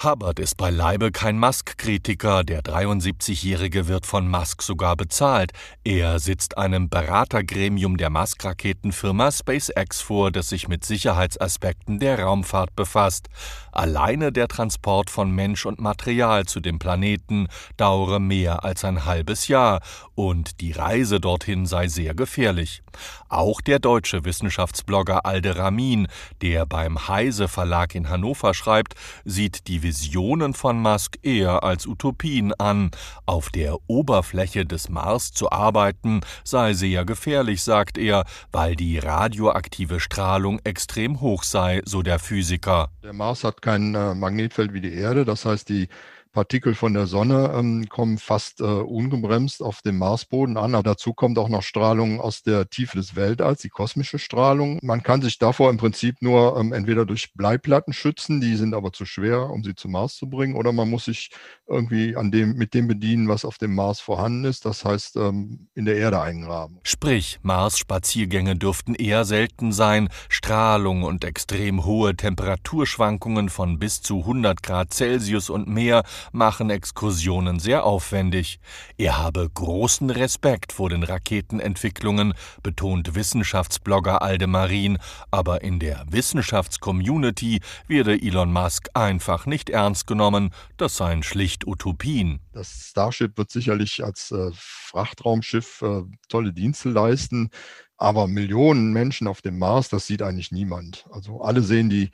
P: Hubbard ist beileibe kein Musk-Kritiker. Der 73-Jährige wird von Musk sogar bezahlt. Er sitzt einem Beratergremium der Musk-Raketenfirma SpaceX vor, das sich mit Sicherheitsaspekten der Raumfahrt befasst. Alleine der Transport von Mensch und Material zu dem Planeten dauere mehr als ein halbes Jahr und die Reise dorthin sei sehr gefährlich. Auch der deutsche Wissenschaftsblogger Alde Ramin, der beim Heise Verlag in Hannover schreibt, sieht die Visionen von Musk eher als Utopien an. Auf der Oberfläche des Mars zu arbeiten sei sehr gefährlich, sagt er, weil die radioaktive Strahlung extrem hoch sei, so der Physiker.
R: Der Mars hat kein äh, Magnetfeld wie die Erde, das heißt, die Partikel von der Sonne ähm, kommen fast äh, ungebremst auf dem Marsboden an. Aber dazu kommt auch noch Strahlung aus der Tiefe des Weltalls, die kosmische Strahlung. Man kann sich davor im Prinzip nur ähm, entweder durch Bleiplatten schützen, die sind aber zu schwer, um sie zum Mars zu bringen, oder man muss sich irgendwie an dem, mit dem bedienen, was auf dem Mars vorhanden ist, das heißt ähm, in der Erde eingraben.
P: Sprich, Mars-Spaziergänge dürften eher selten sein. Strahlung und extrem hohe Temperaturschwankungen von bis zu 100 Grad Celsius und mehr machen Exkursionen sehr aufwendig. Er habe großen Respekt vor den Raketenentwicklungen, betont Wissenschaftsblogger Aldemarin, aber in der Wissenschaftscommunity werde Elon Musk einfach nicht ernst genommen, das seien schlicht Utopien.
R: Das Starship wird sicherlich als äh, Frachtraumschiff äh, tolle Dienste leisten, aber Millionen Menschen auf dem Mars, das sieht eigentlich niemand. Also alle sehen die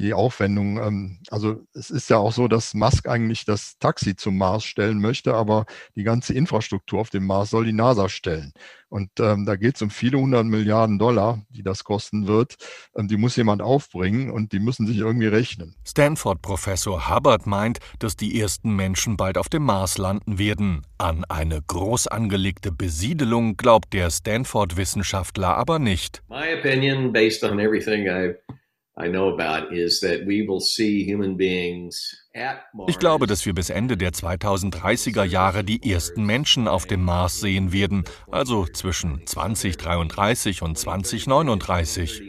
R: die Aufwendung. Ähm, also es ist ja auch so, dass Musk eigentlich das Taxi zum Mars stellen möchte, aber die ganze Infrastruktur auf dem Mars soll die NASA stellen. Und ähm, da geht es um viele hundert Milliarden Dollar, die das kosten wird. Ähm, die muss jemand aufbringen und die müssen sich irgendwie rechnen.
P: Stanford-Professor Hubbard meint, dass die ersten Menschen bald auf dem Mars landen werden. An eine groß angelegte Besiedelung glaubt der Stanford-Wissenschaftler aber nicht.
Q: My opinion, based on everything I've I know about is that we will see human beings
P: ich glaube, dass wir bis Ende der 2030er Jahre die ersten Menschen auf dem Mars sehen werden, also zwischen 2033 und 2039.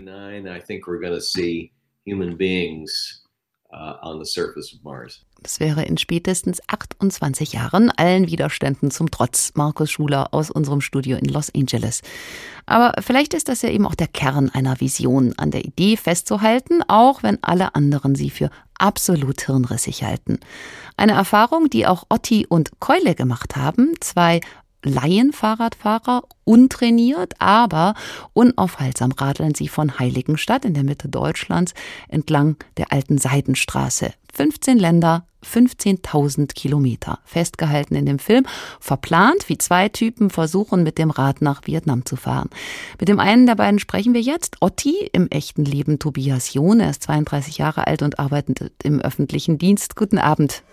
B: Das wäre in spätestens 28 Jahren allen Widerständen zum Trotz. Markus Schuler aus unserem Studio in Los Angeles. Aber vielleicht ist das ja eben auch der Kern einer Vision, an der Idee festzuhalten, auch wenn alle anderen sie für absolut hirnrissig halten. Eine Erfahrung, die auch Otti und Keule gemacht haben, zwei Laienfahrradfahrer, untrainiert, aber unaufhaltsam radeln sie von Heiligenstadt in der Mitte Deutschlands entlang der alten Seidenstraße. 15 Länder, 15.000 Kilometer. Festgehalten in dem Film, verplant, wie zwei Typen versuchen, mit dem Rad nach Vietnam zu fahren. Mit dem einen der beiden sprechen wir jetzt. Otti, im echten Leben Tobias John. Er ist 32 Jahre alt und arbeitet im öffentlichen Dienst. Guten Abend.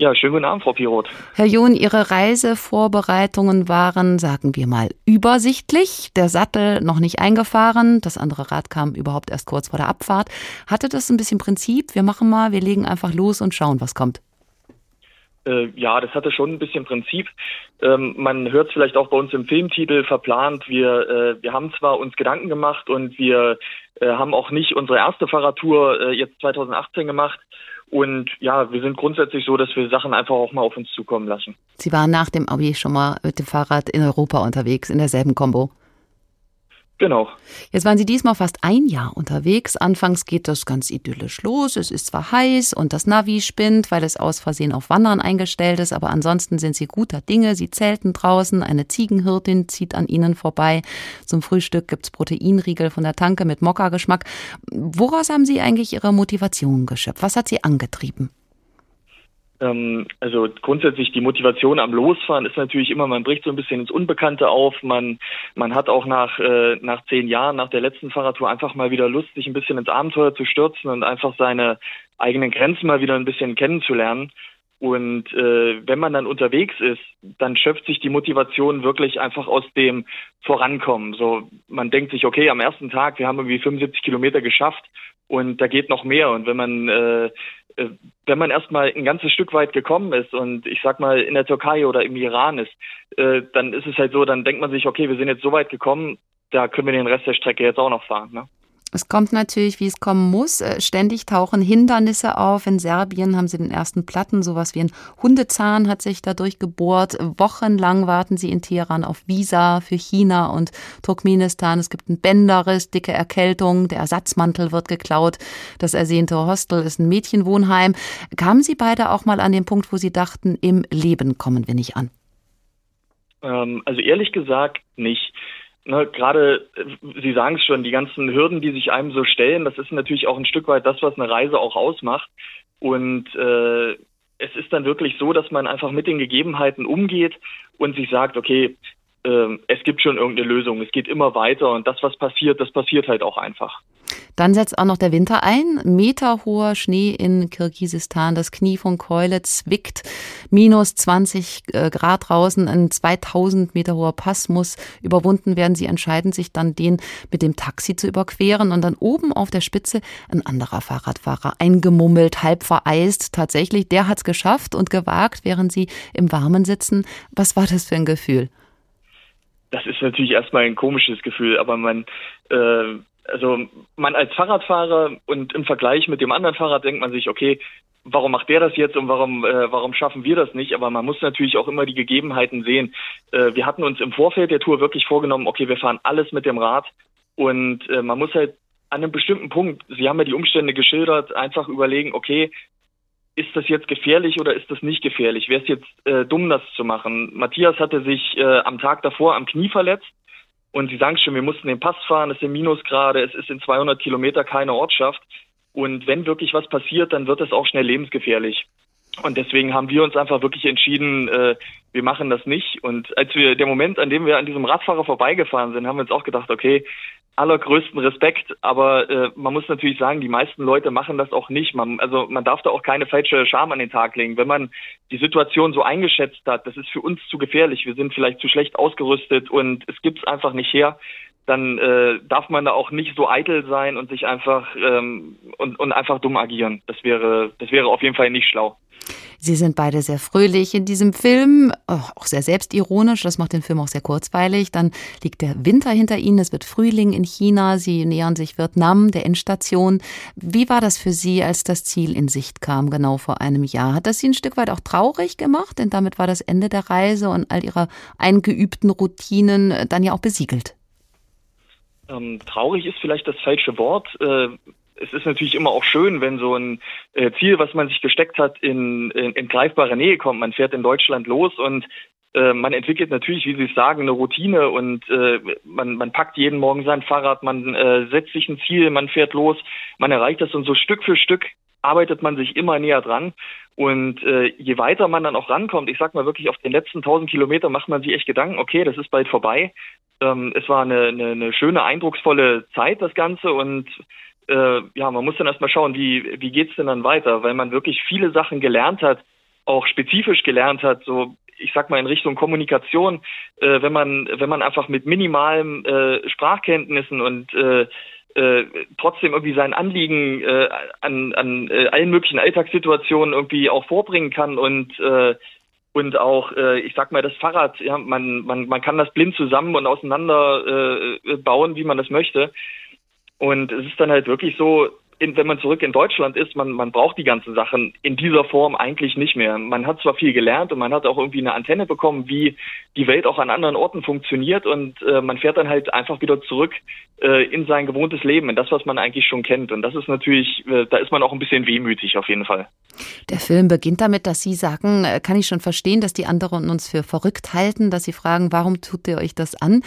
S: Ja, schönen guten Abend, Frau Piroth.
B: Herr John, Ihre Reisevorbereitungen waren, sagen wir mal, übersichtlich. Der Sattel noch nicht eingefahren, das andere Rad kam überhaupt erst kurz vor der Abfahrt. Hatte das ein bisschen Prinzip? Wir machen mal, wir legen einfach los und schauen, was kommt.
S: Äh, ja, das hatte schon ein bisschen Prinzip. Ähm, man hört es vielleicht auch bei uns im Filmtitel verplant. Wir, äh, wir haben zwar uns Gedanken gemacht und wir äh, haben auch nicht unsere erste Fahrradtour äh, jetzt 2018 gemacht und ja, wir sind grundsätzlich so, dass wir Sachen einfach auch mal auf uns zukommen lassen.
B: Sie waren nach dem Abi schon mal mit dem Fahrrad in Europa unterwegs, in derselben Combo.
S: Genau.
B: Jetzt waren Sie diesmal fast ein Jahr unterwegs. Anfangs geht das ganz idyllisch los. Es ist zwar heiß und das Navi spinnt, weil es aus Versehen auf Wandern eingestellt ist, aber ansonsten sind Sie guter Dinge. Sie zelten draußen. Eine Ziegenhirtin zieht an Ihnen vorbei. Zum Frühstück gibt's Proteinriegel von der Tanke mit Mokka-Geschmack. Woraus haben Sie eigentlich Ihre Motivation geschöpft? Was hat Sie angetrieben?
S: Ähm, also grundsätzlich die Motivation am Losfahren ist natürlich immer, man bricht so ein bisschen ins Unbekannte auf. Man, man hat auch nach, äh, nach zehn Jahren, nach der letzten Fahrradtour einfach mal wieder Lust, sich ein bisschen ins Abenteuer zu stürzen und einfach seine eigenen Grenzen mal wieder ein bisschen kennenzulernen. Und äh, wenn man dann unterwegs ist, dann schöpft sich die Motivation wirklich einfach aus dem Vorankommen. So, man denkt sich, okay, am ersten Tag, wir haben irgendwie 75 Kilometer geschafft und da geht noch mehr. Und wenn man äh, wenn man erstmal ein ganzes Stück weit gekommen ist und ich sag mal in der Türkei oder im Iran ist, äh, dann ist es halt so, dann denkt man sich, okay, wir sind jetzt so weit gekommen, da können wir den Rest der Strecke jetzt auch noch fahren. Ne?
B: Es kommt natürlich, wie es kommen muss. Äh, ständig tauchen Hindernisse auf. In Serbien haben sie den ersten Platten. Sowas wie ein Hundezahn hat sich dadurch gebohrt. Wochenlang warten sie in Teheran auf Visa für China und Turkmenistan. Es gibt einen Bänderriss, dicke Erkältung. Der Ersatzmantel wird geklaut. Das ersehnte Hostel ist ein Mädchenwohnheim. Kamen Sie beide auch mal an den Punkt, wo Sie dachten, im Leben kommen wir nicht an?
S: Ähm, also ehrlich gesagt nicht ne, gerade, äh, Sie sagen es schon, die ganzen Hürden, die sich einem so stellen, das ist natürlich auch ein Stück weit das, was eine Reise auch ausmacht. Und äh, es ist dann wirklich so, dass man einfach mit den Gegebenheiten umgeht und sich sagt, okay, äh, es gibt schon irgendeine Lösung, es geht immer weiter und das, was passiert, das passiert halt auch einfach.
B: Dann setzt auch noch der Winter ein. Meterhoher Schnee in Kirgisistan. Das Knie von Keule zwickt. Minus 20 äh, Grad draußen. Ein 2000 Meter hoher Pass muss überwunden werden. Sie entscheiden sich dann, den mit dem Taxi zu überqueren. Und dann oben auf der Spitze ein anderer Fahrradfahrer. Eingemummelt, halb vereist. Tatsächlich, der hat es geschafft und gewagt, während sie im Warmen sitzen. Was war das für ein Gefühl?
S: Das ist natürlich erstmal ein komisches Gefühl, aber man, äh, also man als Fahrradfahrer und im Vergleich mit dem anderen Fahrrad denkt man sich, okay, warum macht der das jetzt und warum, äh, warum schaffen wir das nicht? Aber man muss natürlich auch immer die Gegebenheiten sehen. Äh, wir hatten uns im Vorfeld der Tour wirklich vorgenommen, okay, wir fahren alles mit dem Rad und äh, man muss halt an einem bestimmten Punkt, Sie haben ja die Umstände geschildert, einfach überlegen, okay, ist das jetzt gefährlich oder ist das nicht gefährlich? Wäre es jetzt äh, dumm, das zu machen? Matthias hatte sich äh, am Tag davor am Knie verletzt und Sie sagen schon, wir mussten den Pass fahren, es sind Minusgrade, es ist in 200 Kilometer keine Ortschaft. Und wenn wirklich was passiert, dann wird es auch schnell lebensgefährlich. Und deswegen haben wir uns einfach wirklich entschieden, äh, wir machen das nicht. Und als wir, der Moment, an dem wir an diesem Radfahrer vorbeigefahren sind, haben wir uns auch gedacht, okay, allergrößten Respekt, aber äh, man muss natürlich sagen, die meisten Leute machen das auch nicht. Man, also man darf da auch keine falsche Scham an den Tag legen. Wenn man die Situation so eingeschätzt hat, das ist für uns zu gefährlich, wir sind vielleicht zu schlecht ausgerüstet und es gibt es einfach nicht her, dann äh, darf man da auch nicht so eitel sein und sich einfach ähm, und, und einfach dumm agieren. Das wäre, das wäre auf jeden Fall nicht schlau.
B: Sie sind beide sehr fröhlich in diesem Film, äh, auch sehr selbstironisch. Das macht den Film auch sehr kurzweilig. Dann liegt der Winter hinter Ihnen. Es wird Frühling in China. Sie nähern sich Vietnam, der Endstation. Wie war das für Sie, als das Ziel in Sicht kam, genau vor einem Jahr? Hat das Sie ein Stück weit auch traurig gemacht? Denn damit war das Ende der Reise und all Ihrer eingeübten Routinen äh, dann ja auch besiegelt.
S: Ähm, traurig ist vielleicht das falsche Wort. Äh, es ist natürlich immer auch schön, wenn so ein äh, Ziel, was man sich gesteckt hat, in, in, in greifbare Nähe kommt. Man fährt in Deutschland los und äh, man entwickelt natürlich, wie Sie es sagen, eine Routine und äh, man, man packt jeden Morgen sein Fahrrad, man äh, setzt sich ein Ziel, man fährt los, man erreicht das und so Stück für Stück arbeitet man sich immer näher dran. Und äh, je weiter man dann auch rankommt, ich sag mal wirklich auf den letzten 1000 Kilometer macht man sich echt Gedanken, okay, das ist bald vorbei. Ähm, es war eine, eine, eine schöne, eindrucksvolle Zeit, das Ganze. Und äh, ja, man muss dann erstmal schauen, wie, wie geht's denn dann weiter, weil man wirklich viele Sachen gelernt hat, auch spezifisch gelernt hat, so ich sag mal in Richtung Kommunikation, äh, wenn man wenn man einfach mit minimalen äh, Sprachkenntnissen und äh, äh, trotzdem irgendwie sein Anliegen äh, an, an äh, allen möglichen Alltagssituationen irgendwie auch vorbringen kann und äh, und auch, äh, ich sag mal, das Fahrrad, ja, man, man, man kann das blind zusammen und auseinander äh, bauen, wie man das möchte. Und es ist dann halt wirklich so, in, wenn man zurück in Deutschland ist, man, man braucht die ganzen Sachen in dieser Form eigentlich nicht mehr. Man hat zwar viel gelernt und man hat auch irgendwie eine Antenne bekommen, wie die Welt auch an anderen Orten funktioniert und äh, man fährt dann halt einfach wieder zurück äh, in sein gewohntes Leben, in das, was man eigentlich schon kennt. Und das ist natürlich, äh, da ist man auch ein bisschen wehmütig auf jeden Fall.
B: Der Film beginnt damit, dass Sie sagen, äh, kann ich schon verstehen, dass die anderen uns für verrückt halten, dass Sie fragen, warum tut ihr euch das an?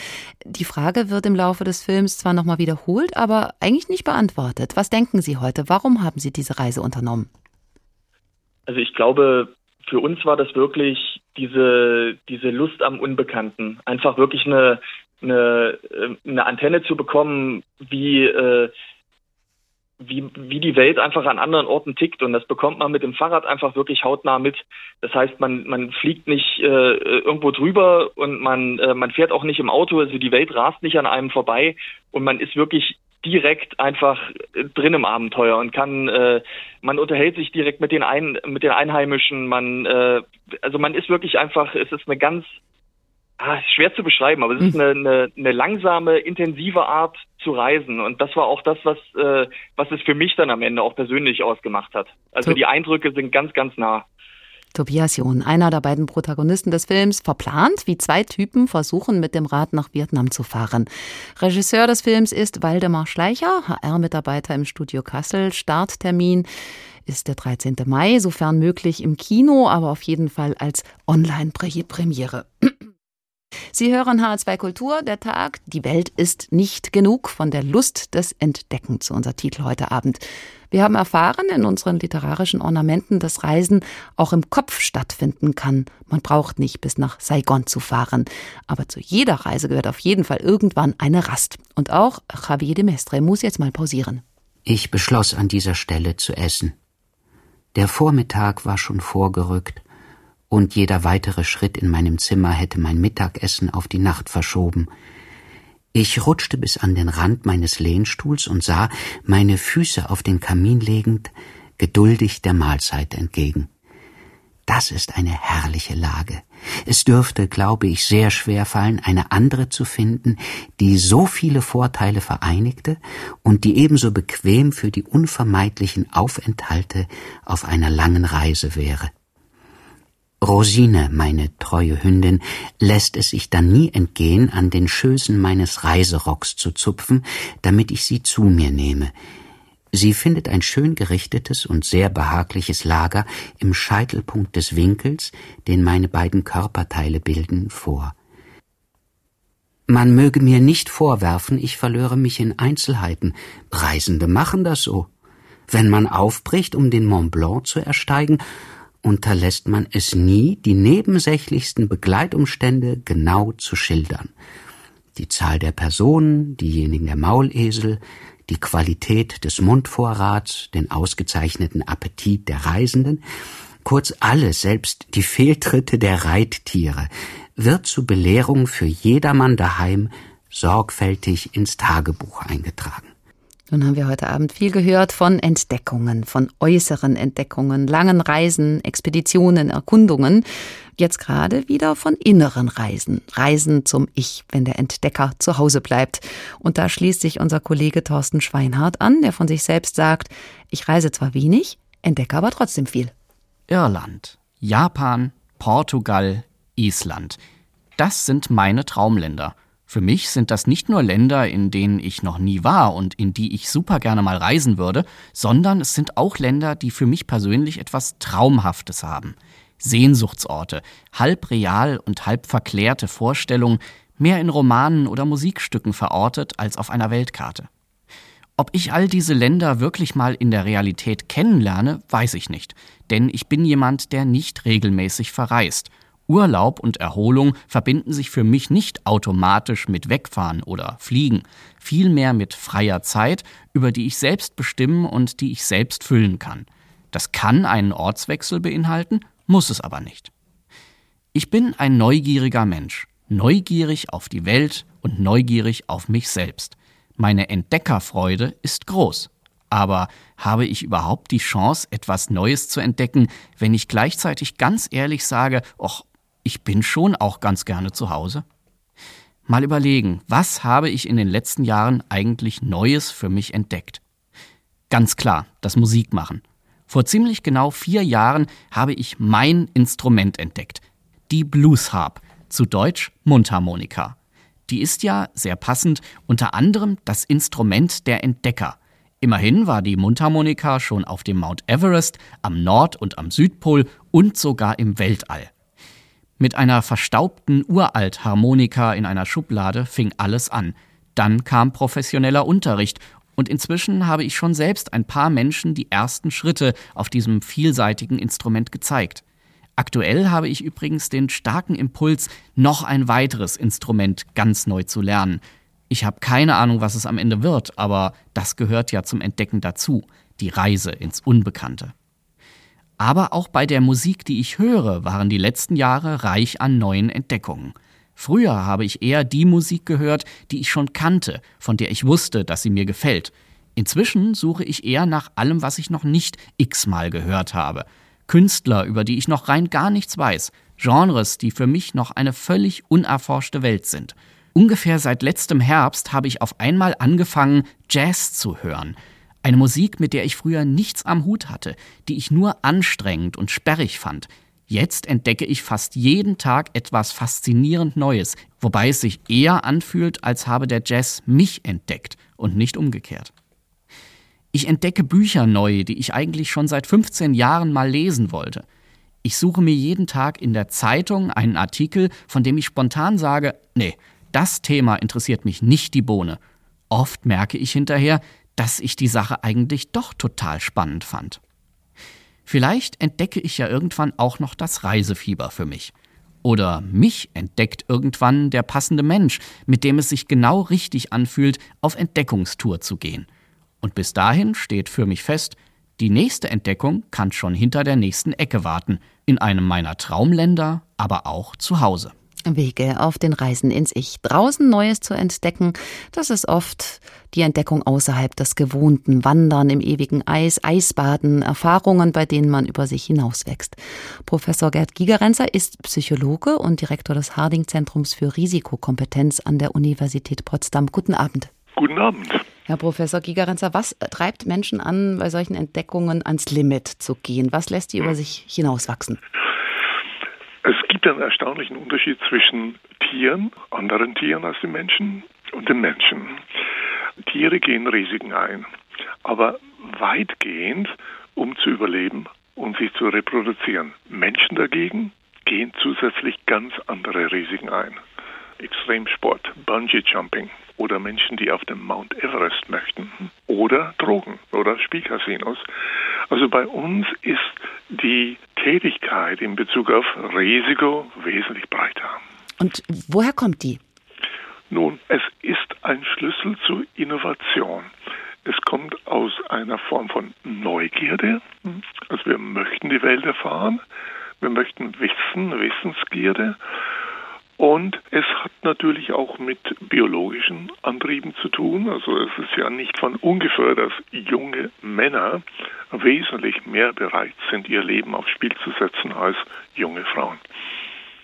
B: Die Frage wird im Laufe des Films zwar nochmal wiederholt, aber eigentlich nicht beantwortet. Was denken Sie heute? Warum haben Sie diese Reise unternommen?
S: Also ich glaube, für uns war das wirklich diese, diese Lust am Unbekannten. Einfach wirklich eine, eine, äh, eine Antenne zu bekommen, wie, äh, wie, wie die Welt einfach an anderen Orten tickt. Und das bekommt man mit dem Fahrrad einfach wirklich hautnah mit. Das heißt, man, man fliegt nicht äh, irgendwo drüber und man, äh, man fährt auch nicht im Auto. Also die Welt rast nicht an einem vorbei und man ist wirklich direkt einfach drin im Abenteuer und kann äh, man unterhält sich direkt mit den Ein mit den Einheimischen man äh, also man ist wirklich einfach es ist eine ganz ah, schwer zu beschreiben aber es ist hm. eine, eine, eine langsame intensive Art zu reisen und das war auch das was äh, was es für mich dann am Ende auch persönlich ausgemacht hat also die Eindrücke sind ganz ganz nah
B: Tobias John, einer der beiden Protagonisten des Films, verplant, wie zwei Typen versuchen, mit dem Rad nach Vietnam zu fahren. Regisseur des Films ist Waldemar Schleicher, HR-Mitarbeiter im Studio Kassel. Starttermin ist der 13. Mai, sofern möglich im Kino, aber auf jeden Fall als Online-Premiere. Sie hören H2 Kultur, der Tag. Die Welt ist nicht genug von der Lust des Entdeckens, unser Titel heute Abend. Wir haben erfahren in unseren literarischen Ornamenten, dass Reisen auch im Kopf stattfinden kann. Man braucht nicht bis nach Saigon zu fahren. Aber zu jeder Reise gehört auf jeden Fall irgendwann eine Rast. Und auch Javier de Mestre muss jetzt mal pausieren.
L: Ich beschloss an dieser Stelle zu essen. Der Vormittag war schon vorgerückt und jeder weitere Schritt in meinem Zimmer hätte mein Mittagessen auf die Nacht verschoben. Ich rutschte bis an den Rand meines Lehnstuhls und sah, meine Füße auf den Kamin legend, geduldig der Mahlzeit entgegen. Das ist eine herrliche Lage. Es dürfte, glaube ich, sehr schwer fallen, eine andere zu finden, die so viele Vorteile vereinigte und die ebenso bequem für die unvermeidlichen Aufenthalte auf einer langen Reise wäre. Rosine, meine treue Hündin, lässt es sich dann nie entgehen, an den Schößen meines Reiserocks zu zupfen, damit ich sie zu mir nehme. Sie findet ein schön gerichtetes und sehr behagliches Lager im Scheitelpunkt des Winkels, den meine beiden Körperteile bilden, vor. Man möge mir nicht vorwerfen, ich verlöre mich in Einzelheiten. Reisende machen das so. Wenn man aufbricht, um den Mont Blanc zu ersteigen, unterlässt man es nie, die nebensächlichsten Begleitumstände genau zu schildern. Die Zahl der Personen, diejenigen der Maulesel, die Qualität des Mundvorrats, den ausgezeichneten Appetit der Reisenden, kurz alles, selbst die Fehltritte der Reittiere, wird zur Belehrung für jedermann daheim sorgfältig ins Tagebuch eingetragen.
B: Nun haben wir heute Abend viel gehört von Entdeckungen, von äußeren Entdeckungen, langen Reisen, Expeditionen, Erkundungen. Jetzt gerade wieder von inneren Reisen, Reisen zum Ich, wenn der Entdecker zu Hause bleibt. Und da schließt sich unser Kollege Thorsten Schweinhardt an, der von sich selbst sagt, ich reise zwar wenig, entdecke aber trotzdem viel.
T: Irland, Japan, Portugal, Island. Das sind meine Traumländer. Für mich sind das nicht nur Länder, in denen ich noch nie war und in die ich super gerne mal reisen würde, sondern es sind auch Länder, die für mich persönlich etwas Traumhaftes haben. Sehnsuchtsorte, halb real und halb verklärte Vorstellungen, mehr in Romanen oder Musikstücken verortet als auf einer Weltkarte. Ob ich all diese Länder wirklich mal in der Realität kennenlerne, weiß ich nicht, denn ich bin jemand, der nicht regelmäßig verreist Urlaub und Erholung verbinden sich für mich nicht automatisch mit Wegfahren oder Fliegen, vielmehr mit freier Zeit, über die ich selbst bestimmen und die ich selbst füllen kann. Das kann einen Ortswechsel beinhalten, muss es aber nicht. Ich bin ein neugieriger Mensch, neugierig auf die Welt und neugierig auf mich selbst. Meine Entdeckerfreude ist groß. Aber habe ich überhaupt die Chance, etwas Neues zu entdecken, wenn ich gleichzeitig ganz ehrlich sage, och, ich bin schon auch ganz gerne zu Hause. Mal überlegen, was habe ich in den letzten Jahren eigentlich Neues für mich entdeckt? Ganz klar, das Musikmachen. Vor ziemlich genau vier Jahren habe ich mein Instrument entdeckt. Die Blues Harp, zu Deutsch Mundharmonika. Die ist ja, sehr passend, unter anderem das Instrument der Entdecker. Immerhin war die Mundharmonika schon auf dem Mount Everest, am Nord- und am Südpol und sogar im Weltall. Mit einer verstaubten Uralt-Harmonika in einer Schublade fing alles an. Dann kam professioneller Unterricht und inzwischen habe ich schon selbst ein paar Menschen die ersten Schritte auf diesem vielseitigen Instrument gezeigt. Aktuell habe ich übrigens den starken Impuls, noch ein weiteres Instrument ganz neu zu lernen. Ich habe keine Ahnung, was es am Ende wird, aber das gehört ja zum Entdecken dazu, die Reise ins Unbekannte. Aber auch bei der Musik, die ich höre, waren die letzten Jahre reich an neuen Entdeckungen. Früher habe ich eher die Musik gehört, die ich schon kannte, von der ich wusste, dass sie mir gefällt. Inzwischen suche ich eher nach allem, was ich noch nicht x-mal gehört habe. Künstler, über die ich noch rein gar nichts weiß. Genres, die für mich noch eine völlig unerforschte Welt sind. Ungefähr seit letztem Herbst habe ich auf einmal angefangen, Jazz zu hören. Eine Musik, mit der ich früher nichts am Hut hatte, die ich nur anstrengend und sperrig fand. Jetzt entdecke ich fast jeden Tag etwas faszinierend Neues, wobei es sich eher anfühlt, als habe der Jazz mich entdeckt und nicht umgekehrt. Ich entdecke Bücher neu, die ich eigentlich schon seit 15 Jahren mal lesen wollte. Ich suche mir jeden Tag in der Zeitung einen Artikel, von dem ich spontan sage, nee, das Thema interessiert mich nicht die Bohne. Oft merke ich hinterher, dass ich die Sache eigentlich doch total spannend fand. Vielleicht entdecke ich ja irgendwann auch noch das Reisefieber für mich. Oder mich entdeckt irgendwann der passende Mensch, mit dem es sich genau richtig anfühlt, auf Entdeckungstour zu gehen. Und bis dahin steht für mich fest, die nächste Entdeckung kann schon hinter der nächsten Ecke warten, in einem meiner Traumländer, aber auch zu Hause.
B: Wege auf den Reisen ins Ich. Draußen Neues zu entdecken, das ist oft die Entdeckung außerhalb des Gewohnten. Wandern im ewigen Eis, Eisbaden, Erfahrungen, bei denen man über sich hinauswächst. Professor Gerd Gigerenzer ist Psychologe und Direktor des Harding-Zentrums für Risikokompetenz an der Universität Potsdam. Guten Abend.
U: Guten Abend.
B: Herr Professor Gigerenzer, was treibt Menschen an, bei solchen Entdeckungen ans Limit zu gehen? Was lässt die über sich hinauswachsen?
U: Es gibt einen erstaunlichen Unterschied zwischen Tieren, anderen Tieren als den Menschen und den Menschen. Tiere gehen Risiken ein, aber weitgehend, um zu überleben und sich zu reproduzieren. Menschen dagegen gehen zusätzlich ganz andere Risiken ein. Extremsport, Bungee Jumping, oder Menschen, die auf dem Mount Everest möchten oder Drogen oder Spielcasinos. Also bei uns ist die Tätigkeit in Bezug auf Risiko wesentlich breiter.
B: Und woher kommt die?
U: Nun, es ist ein Schlüssel zur Innovation. Es kommt aus einer Form von Neugierde. Also wir möchten die Welt erfahren. Wir möchten Wissen, Wissensgierde. Und es hat natürlich auch mit biologischen Antrieben zu tun. Also es ist ja nicht von ungefähr, dass junge Männer wesentlich mehr bereit sind, ihr Leben aufs Spiel zu setzen als junge Frauen.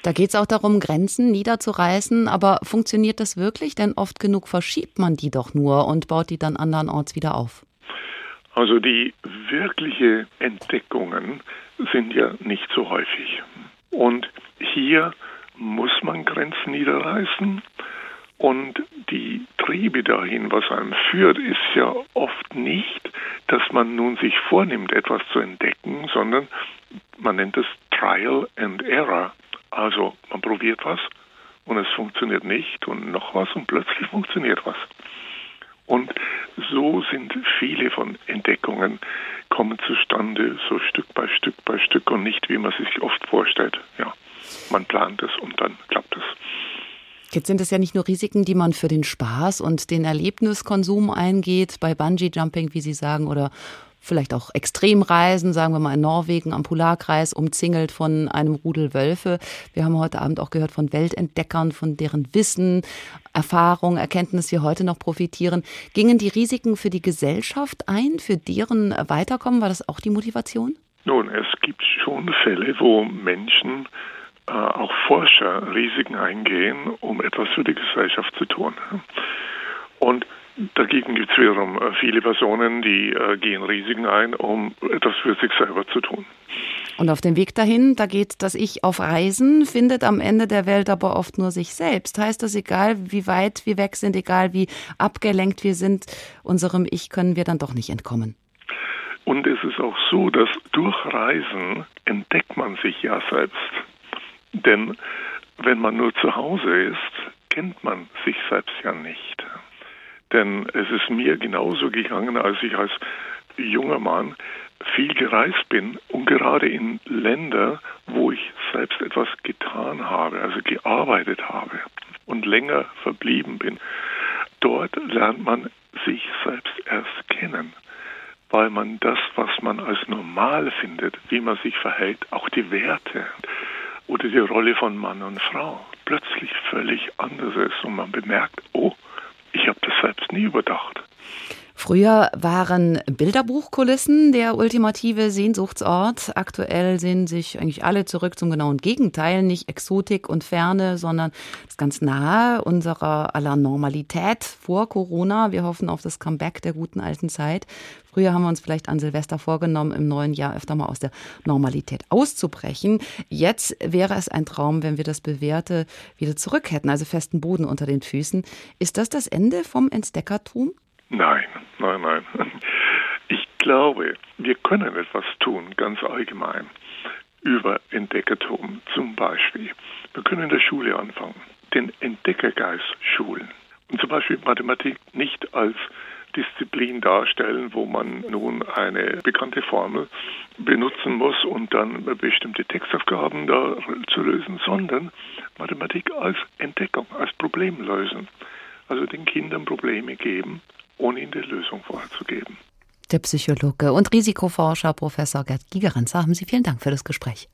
B: Da geht es auch darum, Grenzen niederzureißen. Aber funktioniert das wirklich? Denn oft genug verschiebt man die doch nur und baut die dann andernorts wieder auf.
U: Also die wirkliche Entdeckungen sind ja nicht so häufig. Und hier muss man Grenzen niederreißen. Und die Triebe dahin, was einem führt, ist ja oft nicht, dass man nun sich vornimmt, etwas zu entdecken, sondern man nennt es Trial and Error. Also man probiert was und es funktioniert nicht und noch was und plötzlich funktioniert was. Und so sind viele von Entdeckungen kommen zustande, so Stück bei Stück bei Stück und nicht, wie man sich oft vorstellt. Ja, man plant es und dann klappt es.
B: Jetzt sind es ja nicht nur Risiken, die man für den Spaß und den Erlebniskonsum eingeht, bei Bungee-Jumping, wie Sie sagen, oder vielleicht auch Extremreisen, sagen wir mal in Norwegen am Polarkreis, umzingelt von einem Rudel Wölfe. Wir haben heute Abend auch gehört von Weltentdeckern, von deren Wissen, Erfahrung, Erkenntnis wir heute noch profitieren. Gingen die Risiken für die Gesellschaft ein, für deren Weiterkommen? War das auch die Motivation?
U: Nun, es gibt schon Fälle, wo Menschen, äh, auch Forscher, Risiken eingehen, um etwas für die Gesellschaft zu tun. Und Dagegen gibt es wiederum äh, viele Personen, die äh, gehen Risiken ein, um etwas für sich selber zu tun.
B: Und auf dem Weg dahin, da geht das Ich auf Reisen, findet am Ende der Welt aber oft nur sich selbst. Heißt das, egal wie weit wir weg sind, egal wie abgelenkt wir sind, unserem Ich können wir dann doch nicht entkommen.
U: Und es ist auch so, dass durch Reisen entdeckt man sich ja selbst. Denn wenn man nur zu Hause ist, kennt man sich selbst ja nicht. Denn es ist mir genauso gegangen, als ich als junger Mann viel gereist bin und gerade in Länder, wo ich selbst etwas getan habe, also gearbeitet habe und länger verblieben bin. Dort lernt man sich selbst erst kennen, weil man das, was man als normal findet, wie man sich verhält, auch die Werte oder die Rolle von Mann und Frau plötzlich völlig anders ist und man bemerkt, oh, ich habe das selbst nie überdacht.
B: Früher waren Bilderbuchkulissen der ultimative Sehnsuchtsort. Aktuell sehen sich eigentlich alle zurück zum genauen Gegenteil. Nicht Exotik und Ferne, sondern das ganz nahe unserer aller Normalität vor Corona. Wir hoffen auf das Comeback der guten alten Zeit. Früher haben wir uns vielleicht an Silvester vorgenommen, im neuen Jahr öfter mal aus der Normalität auszubrechen. Jetzt wäre es ein Traum, wenn wir das Bewährte wieder zurück hätten, also festen Boden unter den Füßen. Ist das das Ende vom Entdeckertum?
U: Nein, nein, nein. Ich glaube, wir können etwas tun, ganz allgemein, über Entdeckertum zum Beispiel. Wir können in der Schule anfangen, den Entdeckergeist schulen. Und zum Beispiel Mathematik nicht als Disziplin darstellen, wo man nun eine bekannte Formel benutzen muss und dann bestimmte Textaufgaben da zu lösen, sondern Mathematik als Entdeckung, als Problemlösen. Also den Kindern Probleme geben ohne ihnen die Lösung vorher zu geben.
B: Der Psychologe und Risikoforscher Professor Gerd Gigerenzer haben Sie vielen Dank für das Gespräch.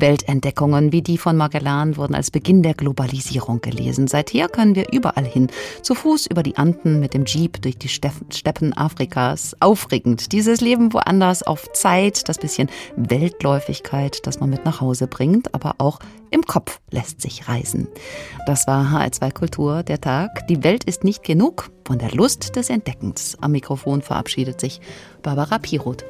B: Weltentdeckungen wie die von Magellan wurden als Beginn der Globalisierung gelesen. Seither können wir überall hin, zu Fuß über die Anden, mit dem Jeep durch die Steppen Afrikas. Aufregend, dieses Leben woanders auf Zeit, das bisschen Weltläufigkeit, das man mit nach Hause bringt, aber auch im Kopf lässt sich reisen. Das war HR2 Kultur, der Tag. Die Welt ist nicht genug von der Lust des Entdeckens. Am Mikrofon verabschiedet sich Barbara Piroth.